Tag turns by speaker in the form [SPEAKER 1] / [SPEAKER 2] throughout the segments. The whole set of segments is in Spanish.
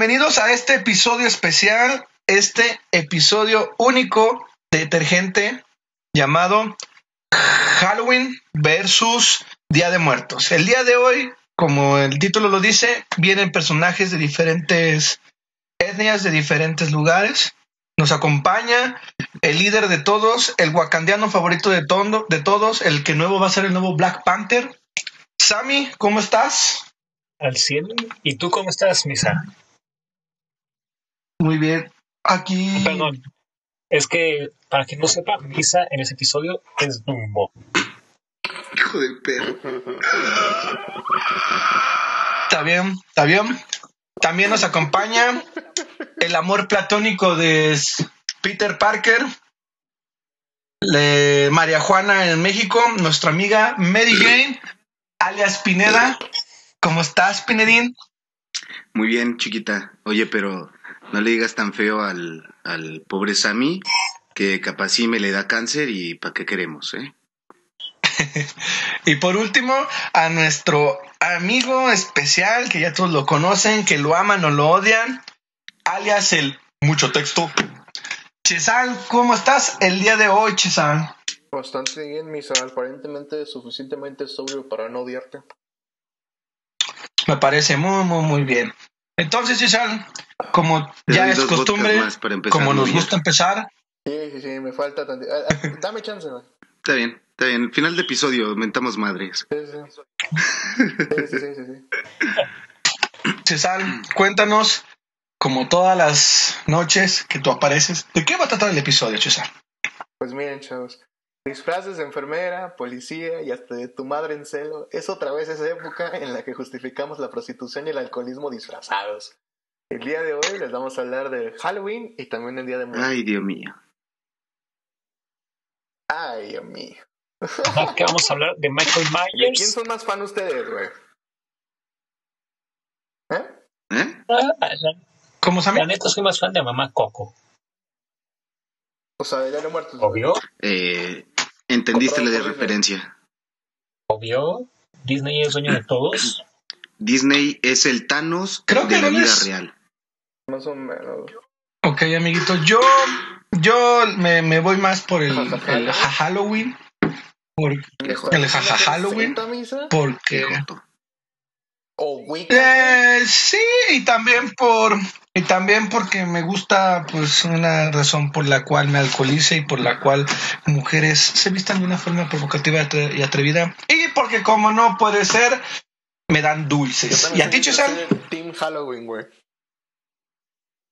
[SPEAKER 1] Bienvenidos a este episodio especial, este episodio único de Detergente llamado Halloween versus Día de Muertos. El día de hoy, como el título lo dice, vienen personajes de diferentes etnias, de diferentes lugares. Nos acompaña el líder de todos, el wakandiano favorito de, de todos, el que nuevo va a ser el nuevo Black Panther. Sammy, ¿cómo estás?
[SPEAKER 2] Al 100. ¿Y tú cómo estás, Misa?
[SPEAKER 1] Muy bien. Aquí.
[SPEAKER 2] Perdón. Es que, para quien no sepa, Misa en ese episodio es Dumbo.
[SPEAKER 3] Hijo de perro.
[SPEAKER 1] Está bien, está bien. También nos acompaña el amor platónico de Peter Parker, le- María Juana en México, nuestra amiga Mary Jane, alias Pineda. ¿Cómo estás, Pinedín?
[SPEAKER 3] Muy bien, chiquita. Oye, pero no le digas tan feo al, al pobre Sammy que capaz sí me le da cáncer y ¿para qué queremos, eh?
[SPEAKER 1] Y por último, a nuestro amigo especial, que ya todos lo conocen, que lo aman o lo odian, alias el mucho texto. Chesal, ¿cómo estás el día de hoy, Chesal?
[SPEAKER 4] Bastante bien, Misa. Aparentemente suficientemente sobrio para no odiarte.
[SPEAKER 1] Me parece muy, muy, muy bien. Entonces, Chesal, como
[SPEAKER 3] Te
[SPEAKER 1] ya es costumbre, como nos gusta empezar,
[SPEAKER 4] Sí, sí, sí, me falta tantito. Ah, ah, dame chance, güey.
[SPEAKER 3] Está bien, está bien. Final de episodio, mentamos madres.
[SPEAKER 4] Sí, sí. Sí, sí, sí, sí, sí.
[SPEAKER 1] Chesal, cuéntanos, como todas las noches que tú apareces, ¿de qué va a tratar el episodio, Chesal?
[SPEAKER 4] Pues miren, chavos. Disfraces de enfermera, policía y hasta de tu madre en celo. Es otra vez esa época en la que justificamos la prostitución y el alcoholismo disfrazados. El día de hoy les vamos a hablar de Halloween y también el Día de Muertos.
[SPEAKER 3] Ay, Dios mío.
[SPEAKER 4] Ay, Dios mío.
[SPEAKER 2] Que vamos a hablar de Michael
[SPEAKER 4] ¿De quién
[SPEAKER 2] Myers.
[SPEAKER 4] son más fan ustedes, güey? ¿Eh?
[SPEAKER 3] ¿Eh?
[SPEAKER 2] Ah,
[SPEAKER 1] ¿Cómo Sammy?
[SPEAKER 2] la neta, soy más fan de Mamá Coco.
[SPEAKER 4] O sea, de Día de Muertos. güey.
[SPEAKER 2] Obvio,
[SPEAKER 3] Eh, ¿Entendiste la de referencia?
[SPEAKER 2] obvio. Disney es dueño de todos.
[SPEAKER 3] Disney es el Thanos
[SPEAKER 1] Creo que
[SPEAKER 3] de la
[SPEAKER 1] no
[SPEAKER 3] vida
[SPEAKER 1] es-
[SPEAKER 3] real.
[SPEAKER 4] Más o menos.
[SPEAKER 1] Ok, amiguito, yo, yo me, me voy más por el, el ja- Halloween. Por, el jaja Halloween. Porque. Eh, sí, y también por. Y también porque me gusta, pues, una razón por la cual me alcoholice y por la cual mujeres se vistan de una forma provocativa y atre- y atrevida. Y porque, como no puede ser, me dan dulces. ¿Y a ti,
[SPEAKER 4] de Team Halloween, güey.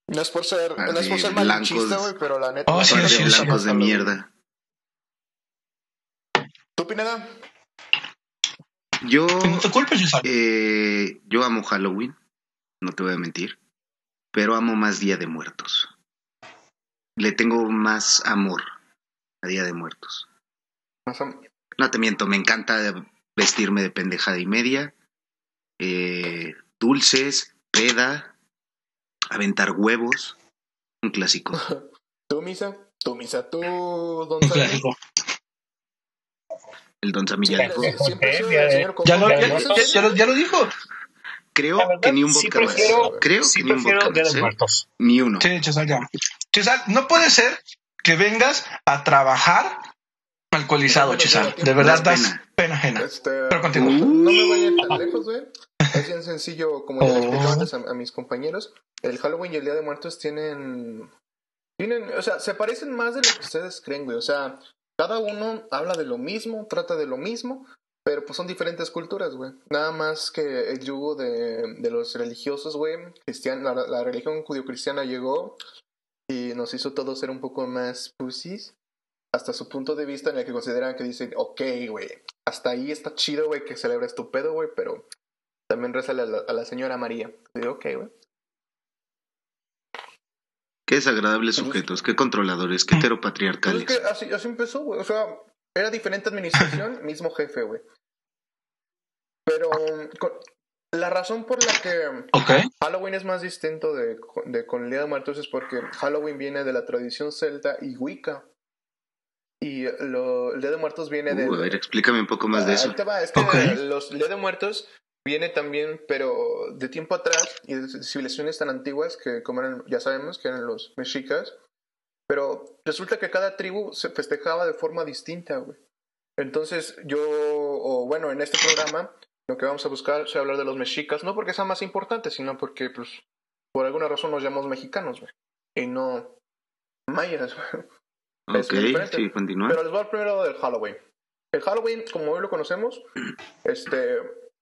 [SPEAKER 4] No es por ser,
[SPEAKER 3] Ah,
[SPEAKER 4] no es por ser malinchista, güey, pero la neta.
[SPEAKER 1] Oh, sí, sí,
[SPEAKER 3] blancos de
[SPEAKER 4] Halloween.
[SPEAKER 3] mierda.
[SPEAKER 4] ¿Tú, Pineda?
[SPEAKER 3] Yo,
[SPEAKER 1] culpes, Chesal.
[SPEAKER 3] eh, yo amo Halloween, no te voy a mentir, pero amo más Día de Muertos. Le tengo más amor a Día de Muertos.
[SPEAKER 4] Más
[SPEAKER 3] No te miento, me encanta vestirme de pendejada y media, eh, dulces, peda, aventar huevos, un clásico.
[SPEAKER 4] ¿Tú, Misa? ¿Tú, Misa? ¿Tú, Don
[SPEAKER 1] Un clásico.
[SPEAKER 3] El Don Sammy ya dijo.
[SPEAKER 2] Ya,
[SPEAKER 4] el señor
[SPEAKER 1] Ya lo,
[SPEAKER 2] no,
[SPEAKER 1] dijo.
[SPEAKER 3] Creo
[SPEAKER 2] verdad,
[SPEAKER 3] que ni un
[SPEAKER 2] sí
[SPEAKER 3] vodka más.
[SPEAKER 2] prefiero-
[SPEAKER 3] Creo
[SPEAKER 2] Sí
[SPEAKER 3] que ni un vodka más,
[SPEAKER 2] de
[SPEAKER 3] ¿eh?
[SPEAKER 2] Muertos.
[SPEAKER 3] Ni uno.
[SPEAKER 1] Sí, Chesal, ya. Chesal, no puede ser que vengas a trabajar alcoholizado, Chesal.
[SPEAKER 4] pero
[SPEAKER 1] De verdad
[SPEAKER 3] das
[SPEAKER 1] das pena ajena.
[SPEAKER 4] Este,
[SPEAKER 1] Pero continúa.
[SPEAKER 4] No me vayan tan lejos, güey. Es bien sencillo, como ya le explicaba
[SPEAKER 1] Oh.
[SPEAKER 4] antes a, a mis compañeros. El Halloween y el Día de Muertos tienen. Tienen, o sea, se parecen más de lo que ustedes creen, güey. O sea, cada uno habla de lo mismo, trata de lo mismo, pero pues son diferentes culturas, güey. Nada más que el yugo de, de los religiosos, güey. La, la religión judío-cristiana llegó y nos hizo todos ser un poco más pussies. Hasta su punto de vista en el que consideran que dicen, ok, güey, hasta ahí está chido, güey, que celebres tu pedo, güey, pero también rézale a la, a la señora María. Digo, ok, güey.
[SPEAKER 3] Qué desagradables sujetos, qué controladores, qué
[SPEAKER 4] Pues
[SPEAKER 3] heteropatriarcales.
[SPEAKER 4] es que así, así empezó, güey. O sea, era diferente administración, mismo jefe, güey. Pero con- la razón por la que. Halloween es más distinto de, de con el Día de Muertos es porque Halloween viene de la tradición celta y Wicca. Y lo, el Día de Muertos viene de...
[SPEAKER 3] Uh, a ver, explícame un poco más de eso.
[SPEAKER 4] Te va, es que los el Día de Muertos viene también, pero de tiempo atrás y de civilizaciones tan antiguas que, como eran, ya sabemos, que eran los mexicas. Pero resulta que cada tribu se festejaba de forma distinta, güey. Entonces yo, o bueno, en este programa lo que vamos a buscar es hablar de los mexicas, no porque sean más importantes, sino porque, pues, por alguna razón nos llamamos mexicanos, güey. Y no mayas, güey.
[SPEAKER 3] Ok, sí, continúa.
[SPEAKER 4] Pero les voy a hablar primero del Halloween. El Halloween, como hoy lo conocemos, este,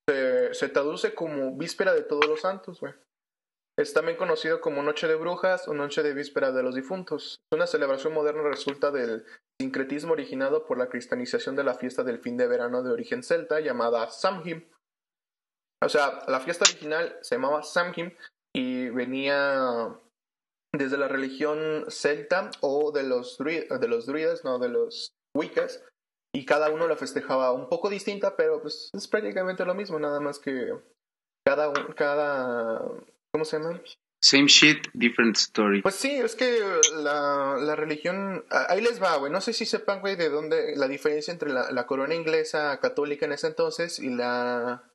[SPEAKER 4] se, traduce como víspera de todos los santos, güey. Es también conocido como Noche de Brujas o Noche de Víspera de los Difuntos. Una celebración moderna resulta del sincretismo originado por la cristianización de la fiesta del fin de verano de origen celta llamada Samhain. O sea, la fiesta original se llamaba Samhain y venía desde la religión celta o de los, de los druidas, no, de los wiccas, y cada uno la festejaba un poco distinta, pero pues es prácticamente lo mismo, nada más que cada, cada ¿Cómo se llama?
[SPEAKER 3] Same shit, different story.
[SPEAKER 4] Pues sí, es que la, la religión. Ahí les va, güey. No sé si sepan, güey, de dónde. La diferencia entre la, la corona inglesa católica en ese entonces y la.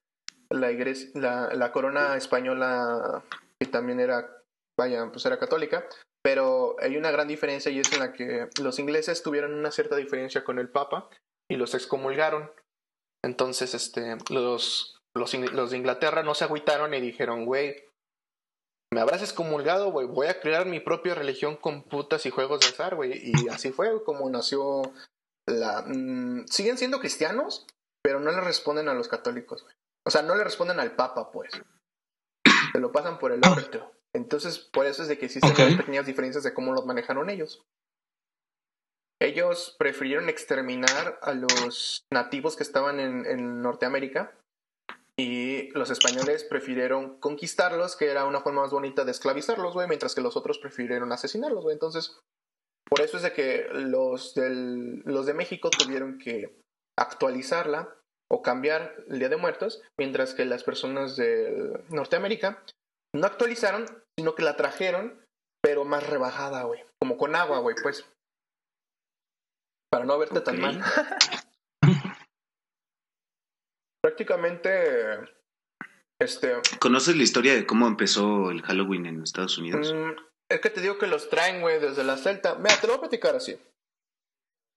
[SPEAKER 4] La, iglesia, la, la corona española, que también era. Vaya, pues era católica. Pero hay una gran diferencia y es en la que los ingleses tuvieron una cierta diferencia con el Papa y los excomulgaron. Entonces, este, los, los, los de Inglaterra no se agüitaron y dijeron, güey, me habrás excomulgado, güey, voy a crear mi propia religión con putas y juegos de azar, güey. Y así fue como nació la... Mm, siguen siendo cristianos, pero no le responden a los católicos, güey. O sea, no le responden al Papa, pues. Se lo pasan por el orto. Entonces, por eso es de que existen pequeñas diferencias de cómo los manejaron ellos. Ellos prefirieron exterminar a los nativos que estaban en, en Norteamérica y los españoles prefirieron conquistarlos, que era una forma más bonita de esclavizarlos, güey, mientras que los otros prefirieron asesinarlos, güey. Entonces, por eso es de que los, del, los de México tuvieron que actualizarla o cambiar el Día de Muertos, mientras que las personas de Norteamérica no actualizaron, sino que la trajeron, pero más rebajada, güey. Como con agua, güey, pues. Para no verte tan mal. prácticamente este
[SPEAKER 3] ¿Conoces la historia de cómo empezó el Halloween en Estados Unidos?
[SPEAKER 4] Mm, es que te digo que los traen, güey, desde la Celta. Mira, te lo voy a platicar así.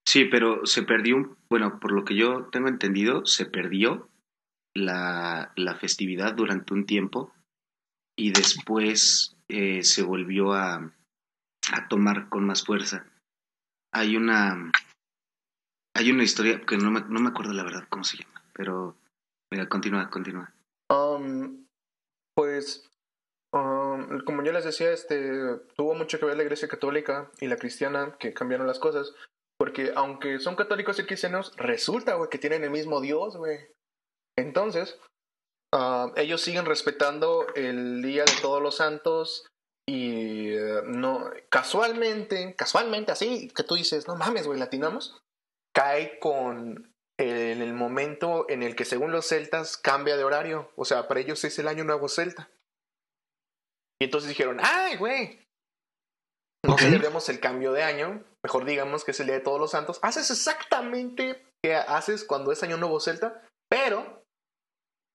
[SPEAKER 3] Sí, pero se perdió, bueno, por lo que yo tengo entendido, se perdió la, la festividad durante un tiempo y después eh, se volvió a, a tomar con más fuerza. Hay una hay una historia que no me, no me acuerdo la verdad cómo se llama, pero Mira, continúa, continúa.
[SPEAKER 4] Um, pues, um, como yo les decía, este, tuvo mucho que ver la Iglesia Católica y la cristiana que cambiaron las cosas. Porque aunque son católicos y cristianos, resulta, güey, que tienen el mismo Dios, güey. Entonces, uh, ellos siguen respetando el Día de Todos los Santos y uh, no, casualmente, casualmente, así que tú dices, no mames, güey, latinamos, cae con el momento en el que según los celtas cambia de horario. O sea, para ellos es el año nuevo celta. Y entonces dijeron, ¡ay, güey! No celebremos el cambio de año, mejor digamos que es el Día de Todos los Santos. Haces exactamente que haces cuando es año nuevo celta, pero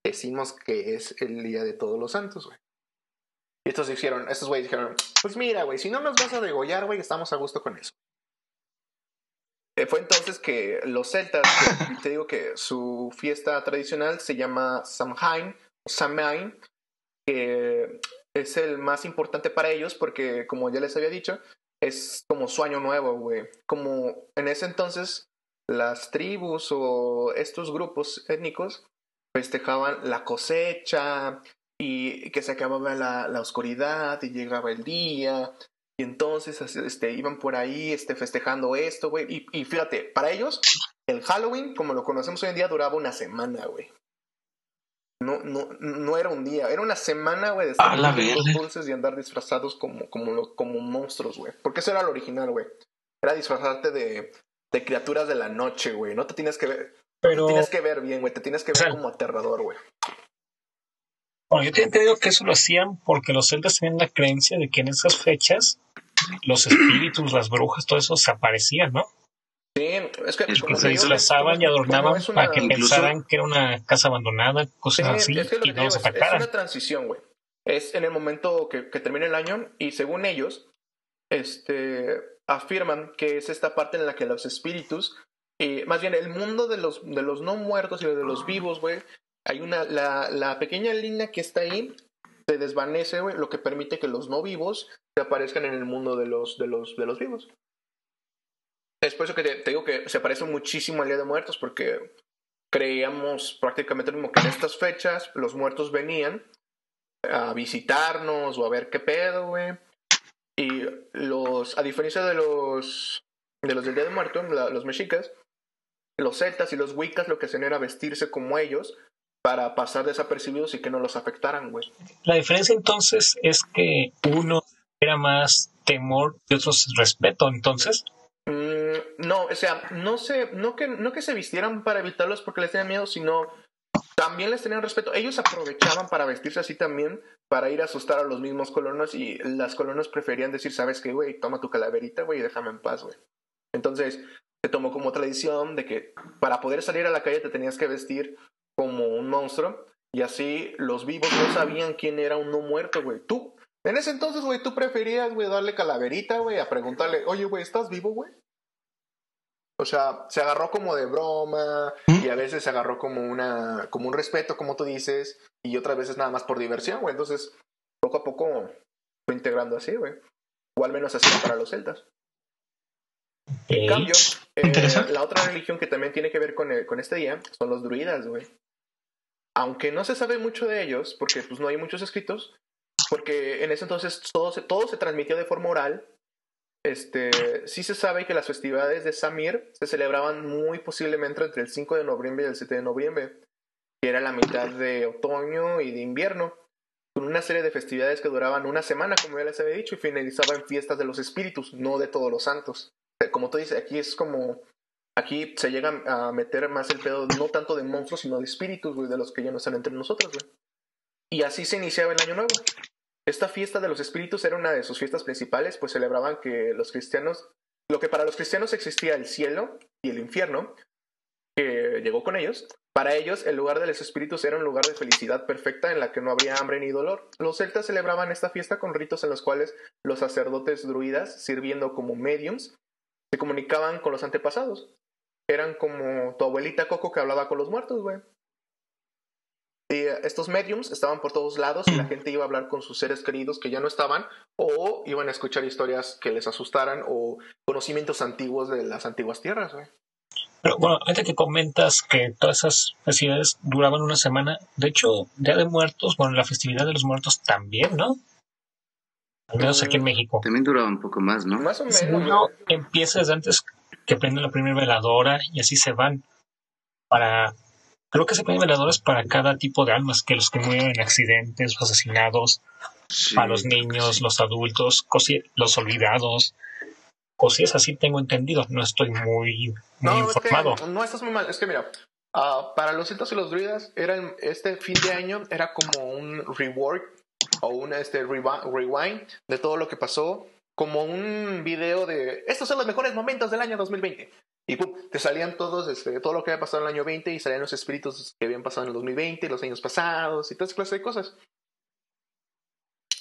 [SPEAKER 4] decimos que es el Día de Todos los Santos, güey. Y estos dijeron, estos güeyes dijeron, pues mira, güey, si no nos vas a degollar, güey, estamos a gusto con eso. Eh, fue entonces que los celtas, te digo que su fiesta tradicional se llama Samhain, Samhain, que es el más importante para ellos porque, como ya les había dicho, es como su año nuevo, güey. Como en ese entonces las tribus o estos grupos étnicos festejaban la cosecha y que se acababa la, la oscuridad y llegaba el día y entonces este, iban por ahí este, festejando esto, güey. Y, y, fíjate, para ellos, el Halloween, como lo conocemos hoy en día, duraba una semana, güey. No, no, no era un día, era una semana, güey, de estar los dulces y andar disfrazados como, como, como monstruos, güey. Porque eso era lo original, güey. Era disfrazarte de, de criaturas de la noche, güey. No te tienes que ver. Pero... Te tienes que ver bien, güey. Te tienes que ver como aterrador, güey.
[SPEAKER 2] Bueno, yo te entendido que eso lo hacían porque los celtas tenían la creencia de que en esas fechas los espíritus, las brujas, todo eso se aparecían, ¿no?
[SPEAKER 4] Sí, es que, como
[SPEAKER 2] se disfrazaban y adornaban
[SPEAKER 4] una-
[SPEAKER 2] para que
[SPEAKER 3] Incluso-
[SPEAKER 2] pensaran que era una casa abandonada,
[SPEAKER 4] Sí,
[SPEAKER 2] cosas así,
[SPEAKER 4] es que
[SPEAKER 2] y no los
[SPEAKER 4] es, es una transición, güey. Es en el momento que, que termina el año y según ellos, este, afirman que es esta parte en la que los espíritus, eh, más bien el mundo de los, de los no muertos y de los vivos, güey, hay una, la, la pequeña línea que está ahí se desvanece, güey, lo que permite que los no vivos se aparezcan en el mundo de los, de los, de los vivos. Es por eso que te, digo que se parece muchísimo al Día de Muertos, porque creíamos prácticamente lo mismo que en estas fechas los muertos venían a visitarnos o a ver qué pedo, güey. Y los, a diferencia de los de los del Día de Muerto, la- los mexicas, los celtas y los wiccas lo que hacían era vestirse como ellos para pasar desapercibidos y que no los afectaran, güey.
[SPEAKER 2] La diferencia entonces es que uno era más temor y otros respeto, entonces.
[SPEAKER 4] Mm, no, o sea, no sé, no que, no que se vistieran para evitarlos porque les tenían miedo, sino también les tenían respeto. Ellos aprovechaban para vestirse así también, para ir a asustar a los mismos colonos y las colonos preferían decir, ¿sabes qué, güey? Toma tu calaverita, güey, y déjame en paz, güey. Entonces, se tomó como tradición de que para poder salir a la calle te tenías que vestir como un monstruo y así los vivos no sabían quién era un no muerto, güey. Tú, en ese entonces, güey, tú preferías, güey, darle calaverita, güey, a preguntarle, oye, güey, ¿estás vivo, güey? O sea, se agarró como de broma y a veces se agarró como una como un respeto, como tú dices, y otras veces nada más por diversión, güey. Entonces, poco a poco fue integrando así, güey. O al menos así para los celtas. En
[SPEAKER 2] eh,
[SPEAKER 4] cambio, eh, la otra religión que también tiene que ver con, el- con este día son los druidas, güey. Aunque no se sabe mucho de ellos, porque pues no hay muchos escritos, porque en ese entonces todo se, todo se transmitió de forma oral. Este, sí se sabe que las festividades de Samir se celebraban muy posiblemente entre el 5 de noviembre y el 7 de noviembre, que era la mitad de otoño y de invierno, con una serie de festividades que duraban una semana, como ya les había dicho, y finalizaba en fiestas de los espíritus, no de todos los santos. Como tú dices, aquí es como aquí se llega a meter más el pedo no tanto de monstruos, sino de espíritus, de los que ya no están entre nosotros, güey. Y así se iniciaba el año nuevo. Esta fiesta de los espíritus era una de sus fiestas principales, pues celebraban que los cristianos, lo que para los cristianos existía el cielo y el infierno, que llegó con ellos, para ellos el lugar de los espíritus era un lugar de felicidad perfecta en la que no habría hambre ni dolor. Los celtas celebraban esta fiesta con ritos en los cuales los sacerdotes druidas, sirviendo como mediums, se comunicaban con los antepasados. Eran como tu abuelita Coco que hablaba con los muertos, güey. Y eh, estos mediums estaban por todos lados y la gente iba a hablar con sus seres queridos que ya no estaban o iban a escuchar historias que les asustaran o conocimientos antiguos de las antiguas tierras, güey.
[SPEAKER 2] Pero bueno, ahorita que comentas que todas esas festividades duraban una semana, de hecho, Día de Muertos, bueno, la festividad de los muertos también, ¿no? Al menos aquí en México.
[SPEAKER 3] También duraba un poco más, ¿no?
[SPEAKER 4] Más o menos.
[SPEAKER 2] Yo, empieza desde antes que prenden la primera veladora y así se van. Para. Creo que se prenden veladoras para cada tipo de almas, que los que mueren en accidentes, los asesinados,
[SPEAKER 3] Sí,
[SPEAKER 2] para los niños,
[SPEAKER 3] sí.
[SPEAKER 2] los adultos, los olvidados. Cosillas así tengo entendido, no estoy muy, muy
[SPEAKER 4] No,
[SPEAKER 2] informado.
[SPEAKER 4] es que no estás muy mal. Es que mira, ah, para los celtas y los druidas, era el- este fin de año era como un reward o un este, rewi- rewind de todo lo que pasó, como un video de estos son los mejores momentos del año 2020. Y pum, te salían todos, este, todo lo que había pasado en el año 20 y salían los espíritus que habían pasado en el 2020, los años pasados y toda esa clase de cosas.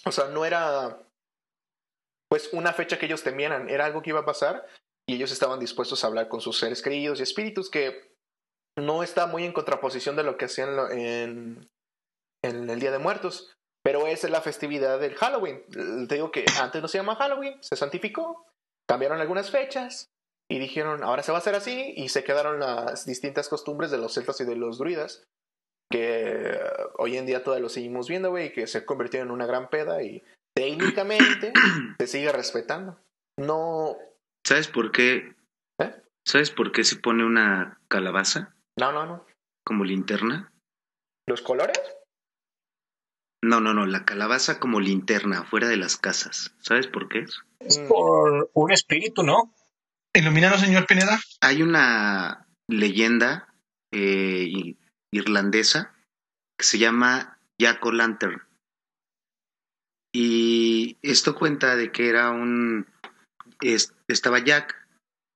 [SPEAKER 4] O sea, no era pues una fecha que ellos temieran, era algo que iba a pasar y ellos estaban dispuestos a hablar con sus seres queridos y espíritus que no está muy en contraposición de lo que hacían en, en el Día de Muertos. Pero esa es la festividad del Halloween. Te digo que antes no se llama Halloween, se santificó, cambiaron algunas fechas y dijeron, ahora se va a hacer así y se quedaron las distintas costumbres de los celtas y de los druidas que eh, hoy en día todavía lo seguimos viendo, güey, y que se convirtió en una gran peda y técnicamente se sigue respetando. No,
[SPEAKER 3] ¿Sabes por qué?
[SPEAKER 4] ¿Eh?
[SPEAKER 3] ¿Sabes por qué se pone una calabaza
[SPEAKER 4] no, no, no.
[SPEAKER 3] como linterna?
[SPEAKER 4] ¿Los colores?
[SPEAKER 3] No, no, no, la calabaza como linterna fuera de las casas. ¿Sabes por qué es?
[SPEAKER 2] Es por un espíritu, ¿no?
[SPEAKER 1] Ilumínanos, señor Pineda.
[SPEAKER 3] Hay una leyenda eh, irlandesa que se llama Jack O'Lantern. Y esto cuenta de que era un... es- estaba Jack,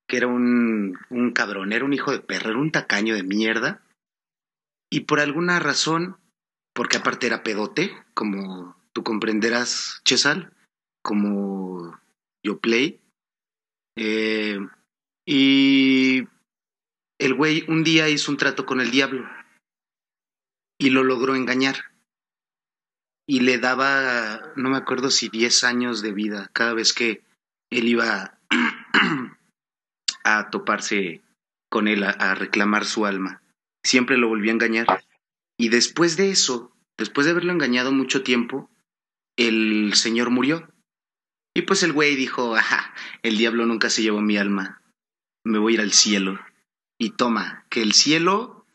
[SPEAKER 3] que era un, un cabrón, era un hijo de perro, era un tacaño de mierda. Y por alguna razón, porque aparte era pedote, como tú comprenderás, Chesal, como yo play. Eh, y el güey un día hizo un trato con el diablo y lo logró engañar. Y le daba, no me acuerdo si 10 años de vida cada vez que él iba a toparse con él, a, a reclamar su alma. Siempre lo volvió a engañar. Y después de eso, después de haberlo engañado mucho tiempo, el señor murió. Y pues el güey dijo, ajá, el diablo nunca se llevó mi alma, me voy a ir al cielo. Y toma, que el cielo,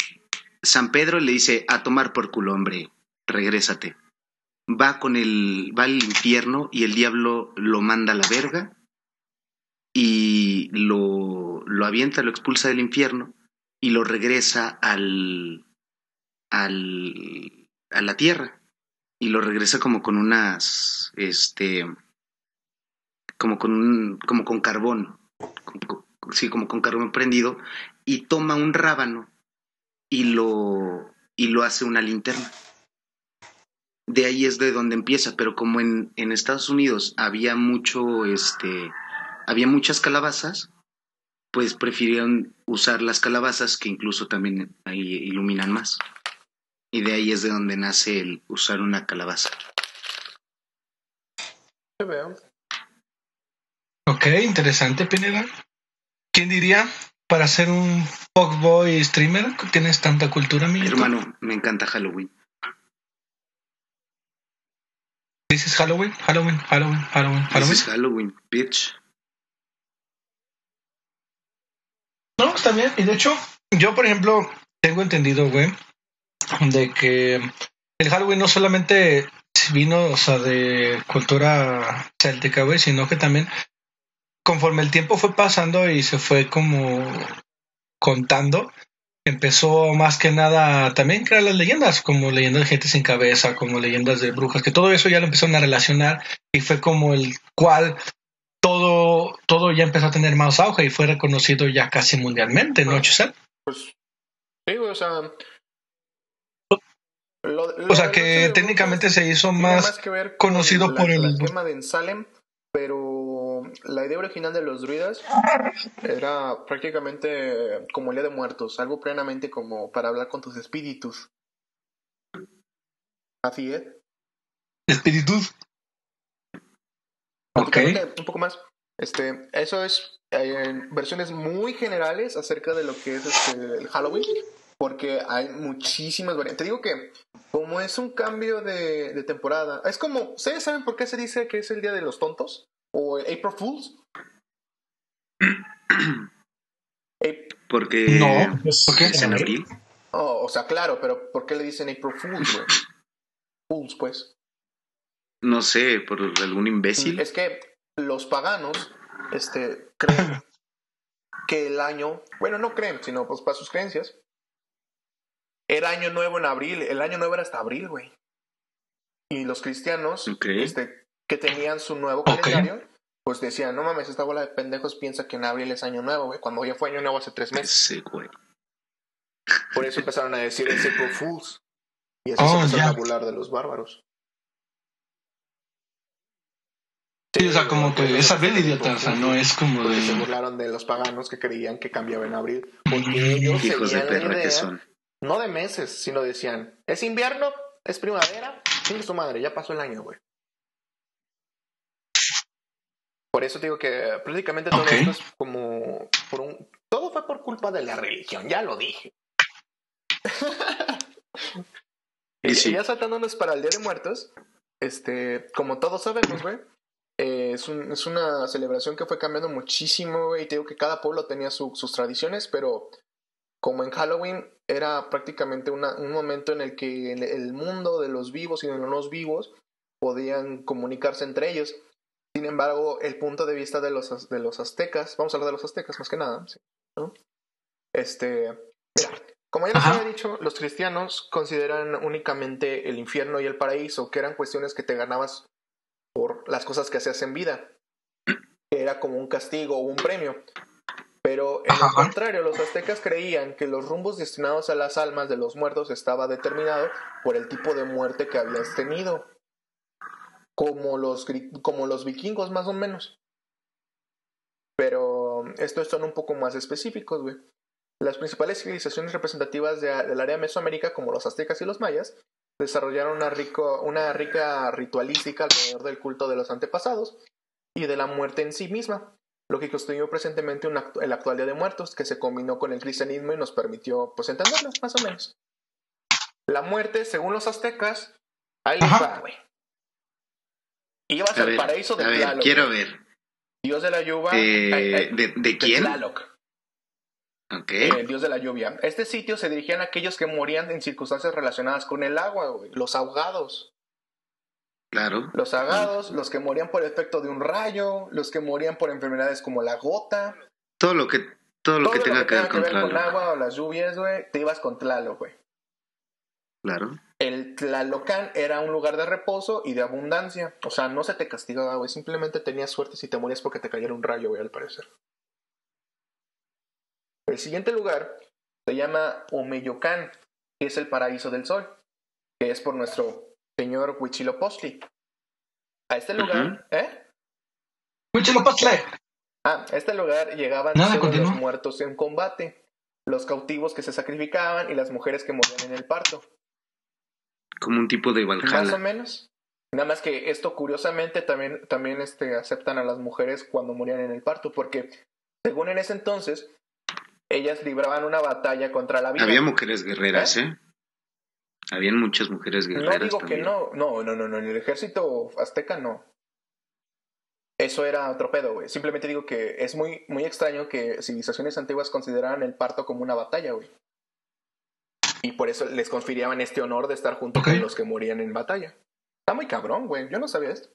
[SPEAKER 3] San Pedro le dice, a tomar por culo, hombre, regrésate. Va con el, va al infierno y el diablo lo manda a la verga y lo, lo avienta, lo expulsa del infierno y lo regresa al, al, a la tierra y lo regresa como con unas, este, como con un, como con carbón, como, sí, como con carbón prendido y toma un rábano y lo, y lo hace una linterna. De ahí es de donde empieza, pero como en, en Estados Unidos había mucho, este, había muchas calabazas, pues prefirieron usar las calabazas que incluso también iluminan más. Y de ahí es de donde nace el usar una calabaza.
[SPEAKER 4] Te veo.
[SPEAKER 1] Ok, interesante, Pineda. ¿Quién diría para ser un fuckboy streamer que tienes tanta cultura, mi
[SPEAKER 3] Hermano, me encanta Halloween.
[SPEAKER 1] ¿Dices Halloween? Halloween, Halloween, Halloween, Halloween.
[SPEAKER 3] This is Halloween, bitch.
[SPEAKER 1] No, está bien. Y de hecho, yo, por ejemplo, tengo entendido, güey, de que el Halloween no solamente vino, o sea, de cultura céltica, güey, sino que también conforme el tiempo fue pasando y se fue como contando, empezó más que nada también crear las leyendas, como leyendas de gente sin cabeza, como leyendas de brujas, que todo eso ya lo empezaron a relacionar y fue como el cual todo, todo ya empezó a tener más auge y fue reconocido ya casi mundialmente, ¿no, Chisel?
[SPEAKER 4] Pues, sí, o sea. Lo- lo
[SPEAKER 1] O sea que técnicamente se hizo más
[SPEAKER 4] que ver
[SPEAKER 1] conocido
[SPEAKER 4] con la-
[SPEAKER 1] por el-
[SPEAKER 4] tema de Salem, pero la idea original de los druidas era prácticamente como el Día de Muertos, algo plenamente como para hablar con tus espíritus. Así es.
[SPEAKER 1] espíritus. Ok.
[SPEAKER 4] Un poco más. Este, eso es eh, en versiones muy generales acerca de lo que es este, el Halloween, porque hay muchísimas variantes. Te digo que como es un cambio de, de temporada, es como, ¿ustedes saben por qué se dice que es el día de los tontos? ¿O April Fools?
[SPEAKER 3] Porque
[SPEAKER 1] No.
[SPEAKER 2] Es-
[SPEAKER 1] ¿Por qué?
[SPEAKER 3] es en abril.
[SPEAKER 4] oh, o sea, claro, pero ¿por qué le dicen April Fools, güey? Fools, pues.
[SPEAKER 3] No sé, por algún imbécil.
[SPEAKER 4] Es que los paganos este, creen que el año, bueno, no creen, sino pues para sus creencias, era año nuevo en abril, el año nuevo era hasta abril, güey. Y los cristianos,
[SPEAKER 3] Ok.
[SPEAKER 4] este, que tenían su nuevo calendario, pues decían, no mames, esta bola de pendejos piensa que en abril es año nuevo, güey, cuando ya fue año nuevo hace tres meses.
[SPEAKER 3] Ese güey.
[SPEAKER 4] Por eso empezaron a decir es April Fools. Y así
[SPEAKER 1] Oh,
[SPEAKER 4] se empezaron a burlar de los bárbaros.
[SPEAKER 1] Sí, o sea, como que es abril, idiota, o sea, no es como
[SPEAKER 4] Porque se
[SPEAKER 1] de...
[SPEAKER 4] burlaron de los paganos que creían que cambiaba en abril. Porque ellos
[SPEAKER 3] Hijos de perra que son.
[SPEAKER 4] No de meses, sino decían, es invierno, es primavera, chingue su madre, ya pasó el año, güey. Por eso digo que prácticamente todo esto es como por un todo fue por culpa de la religión, ya lo dije.
[SPEAKER 3] Y
[SPEAKER 4] y
[SPEAKER 3] sí.
[SPEAKER 4] ya saltándonos para el Día de Muertos, este, como todos sabemos, güey, eh, es, un- es una celebración que fue cambiando muchísimo, güey, y te digo que cada pueblo tenía su- sus tradiciones, pero como en Halloween era prácticamente una- un momento en el que el, el mundo de los vivos y de los no vivos podían comunicarse entre ellos. Sin embargo, el punto de vista de los, de los aztecas, vamos a hablar de los aztecas más que nada, ¿sí? ¿no? Este, mira, como ya les
[SPEAKER 1] Ajá.
[SPEAKER 4] había dicho, los cristianos consideran únicamente el infierno y el paraíso, que eran cuestiones que te ganabas por las cosas que hacías en vida, que era como un castigo o un premio. Pero en lo contrario, los aztecas creían que los rumbos destinados a las almas de los muertos estaba determinado por el tipo de muerte que habías tenido. Como los, como los vikingos, más o menos. Pero estos son un poco más específicos, güey. Las principales civilizaciones representativas de- del área Mesoamérica, como los aztecas y los mayas, desarrollaron una, rico, una rica ritualística alrededor del culto de los antepasados y de la muerte en sí misma, lo que constituyó presentemente un actu- el actual Día de Muertos, que se combinó con el cristianismo y nos permitió pues entenderlo, más o menos. La muerte, según los aztecas, ahí va, güey. Ibas al
[SPEAKER 3] ver,
[SPEAKER 4] paraíso de
[SPEAKER 3] a ver,
[SPEAKER 4] Tlaloc,
[SPEAKER 3] quiero ver.
[SPEAKER 4] Dios de la lluvia.
[SPEAKER 3] Eh,
[SPEAKER 4] ay, ay,
[SPEAKER 3] ¿de, de
[SPEAKER 4] de
[SPEAKER 3] quién?
[SPEAKER 4] Tlaloc.
[SPEAKER 3] Ok.
[SPEAKER 4] eh, el dios de la lluvia. Este sitio se dirigían a aquellos que morían en circunstancias relacionadas con el agua, güey. Los ahogados.
[SPEAKER 3] Claro.
[SPEAKER 4] Los ahogados, los que morían por efecto de un rayo, los que morían por enfermedades como la gota.
[SPEAKER 3] Todo lo que, todo lo
[SPEAKER 4] Todo
[SPEAKER 3] que tenga que ver con
[SPEAKER 4] con agua o las lluvias, güey, te ibas con Tlaloc, güey.
[SPEAKER 3] Claro.
[SPEAKER 4] El Tlalocan era un lugar de reposo y de abundancia. O sea, no se te castigaba, güey. Simplemente tenías suerte si te morías porque te cayera un rayo, güey, al parecer. El siguiente lugar se llama Omeyocan, que es el paraíso del sol, que es por nuestro señor Huitzilopochtli. A este lugar. ¿eh? Ah, a este lugar llegaban
[SPEAKER 1] Nada,
[SPEAKER 4] los muertos en combate, los cautivos que se sacrificaban y las mujeres que morían en el parto.
[SPEAKER 3] Como un tipo de
[SPEAKER 4] Más o
[SPEAKER 3] Valhalla.
[SPEAKER 4] menos. Nada más que esto curiosamente también, también este, aceptan a las mujeres cuando morían en el parto, porque según en ese entonces, ellas libraban una batalla contra la vida.
[SPEAKER 3] Había mujeres guerreras, ¿eh? Habían muchas mujeres
[SPEAKER 4] no
[SPEAKER 3] guerreras
[SPEAKER 4] digo que no, no, no, no, no, en el ejército azteca no. Eso era otro pedo, güey. Simplemente digo que es muy, muy extraño que civilizaciones antiguas consideraran el parto como una batalla, güey. Y por eso les confiriaban este honor de estar junto
[SPEAKER 1] Ok.
[SPEAKER 4] con los que morían en batalla. Está muy cabrón, güey. Yo no sabía esto.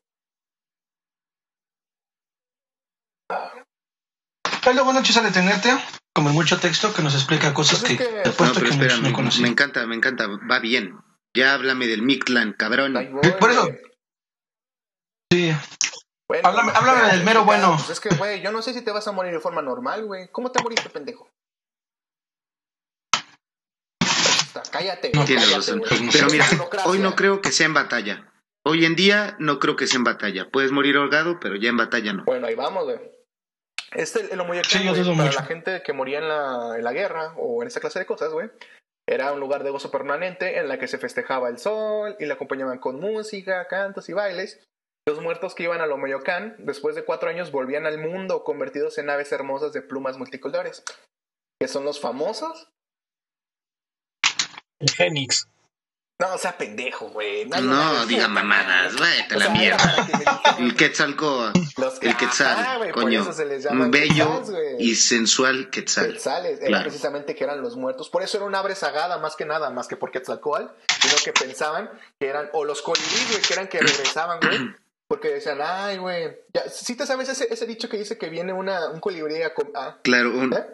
[SPEAKER 1] Es lo bueno, Chisa, de tenerte, como en mucho texto, que nos explica cosas
[SPEAKER 4] Pues
[SPEAKER 1] que
[SPEAKER 4] es que-
[SPEAKER 3] No, pero
[SPEAKER 1] que no
[SPEAKER 3] me encanta, me encanta, va bien. Ya háblame del Mictlan, cabrón.
[SPEAKER 4] Voy,
[SPEAKER 1] Por eso-. Sí,
[SPEAKER 4] Bueno,
[SPEAKER 1] Háblame-
[SPEAKER 4] pues,
[SPEAKER 1] háblame del mero bueno.
[SPEAKER 4] Pues es que, güey, yo no sé si te vas a morir de forma normal, güey. ¿Cómo te moriste, pendejo? Cállate,
[SPEAKER 1] No,
[SPEAKER 4] cállate,
[SPEAKER 3] razón.
[SPEAKER 1] Pues
[SPEAKER 3] Pero mira, hoy no creo que sea en batalla. Hoy en día no creo que sea en batalla. Puedes morir ahogado, pero ya en batalla no.
[SPEAKER 4] Bueno, ahí vamos, güey. Este, el Omoyacán,
[SPEAKER 1] Sí,
[SPEAKER 4] para
[SPEAKER 1] mucho.
[SPEAKER 4] la gente que moría en la, en la guerra o en esa clase de cosas, güey, era un lugar de gozo permanente en la que se festejaba el sol y le acompañaban con música, cantos y bailes. Los muertos que iban al Omoyocán, después de cuatro años, volvían al mundo convertidos en aves hermosas de plumas multicolores, que son los famosos.
[SPEAKER 2] El Fénix.
[SPEAKER 4] No, o sea, pendejo, güey.
[SPEAKER 3] No, diga mamadas, a
[SPEAKER 4] O
[SPEAKER 3] la
[SPEAKER 4] sea,
[SPEAKER 3] mierda. El Quetzalcoatl,
[SPEAKER 4] Los que-
[SPEAKER 3] el Quetzal,
[SPEAKER 4] güey, por
[SPEAKER 3] coño.
[SPEAKER 4] eso se les llama
[SPEAKER 3] Un bello
[SPEAKER 4] Quetzals, güey.
[SPEAKER 3] y sensual Quetzal.
[SPEAKER 4] Quetzales, era precisamente que eran los muertos. Por eso era una abre sagada, más que nada, más que por Quetzalcoatl, sino que pensaban que eran, o los colibríes, güey, que eran que regresaban, güey. Porque decían, ay, güey. Ya, ¿Sí te sabes ese, ese dicho que dice que viene una, un colibrí a. ah,
[SPEAKER 3] Claro, un,
[SPEAKER 4] ¿eh?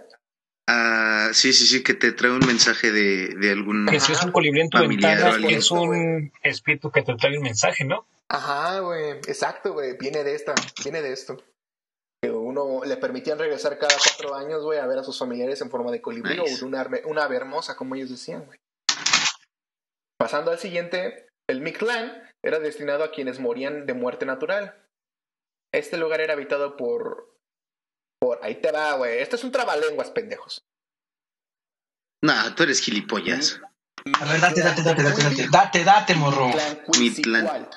[SPEAKER 3] Ah, sí, sí, sí, que te trae un mensaje de, de algún...
[SPEAKER 2] Que si es un colibrí en tu ventana, es un espíritu que te trae un mensaje, ¿no?
[SPEAKER 4] Ajá, güey. Exacto, güey. Viene de esta, viene de esto. Que uno le permitían regresar cada cuatro años, güey, a ver a sus familiares en forma de colibrí
[SPEAKER 3] Nice.
[SPEAKER 4] o de una, una ave hermosa, como ellos decían, güey. Pasando al siguiente, el Mictlán era destinado a quienes morían de muerte natural. Este lugar era habitado por. Por ahí te va, güey. Esto es un trabalenguas, pendejos.
[SPEAKER 3] Nah, tú eres gilipollas.
[SPEAKER 1] A ver, date, date, date, date, date, date, date, morro.
[SPEAKER 4] Cuitzicualt.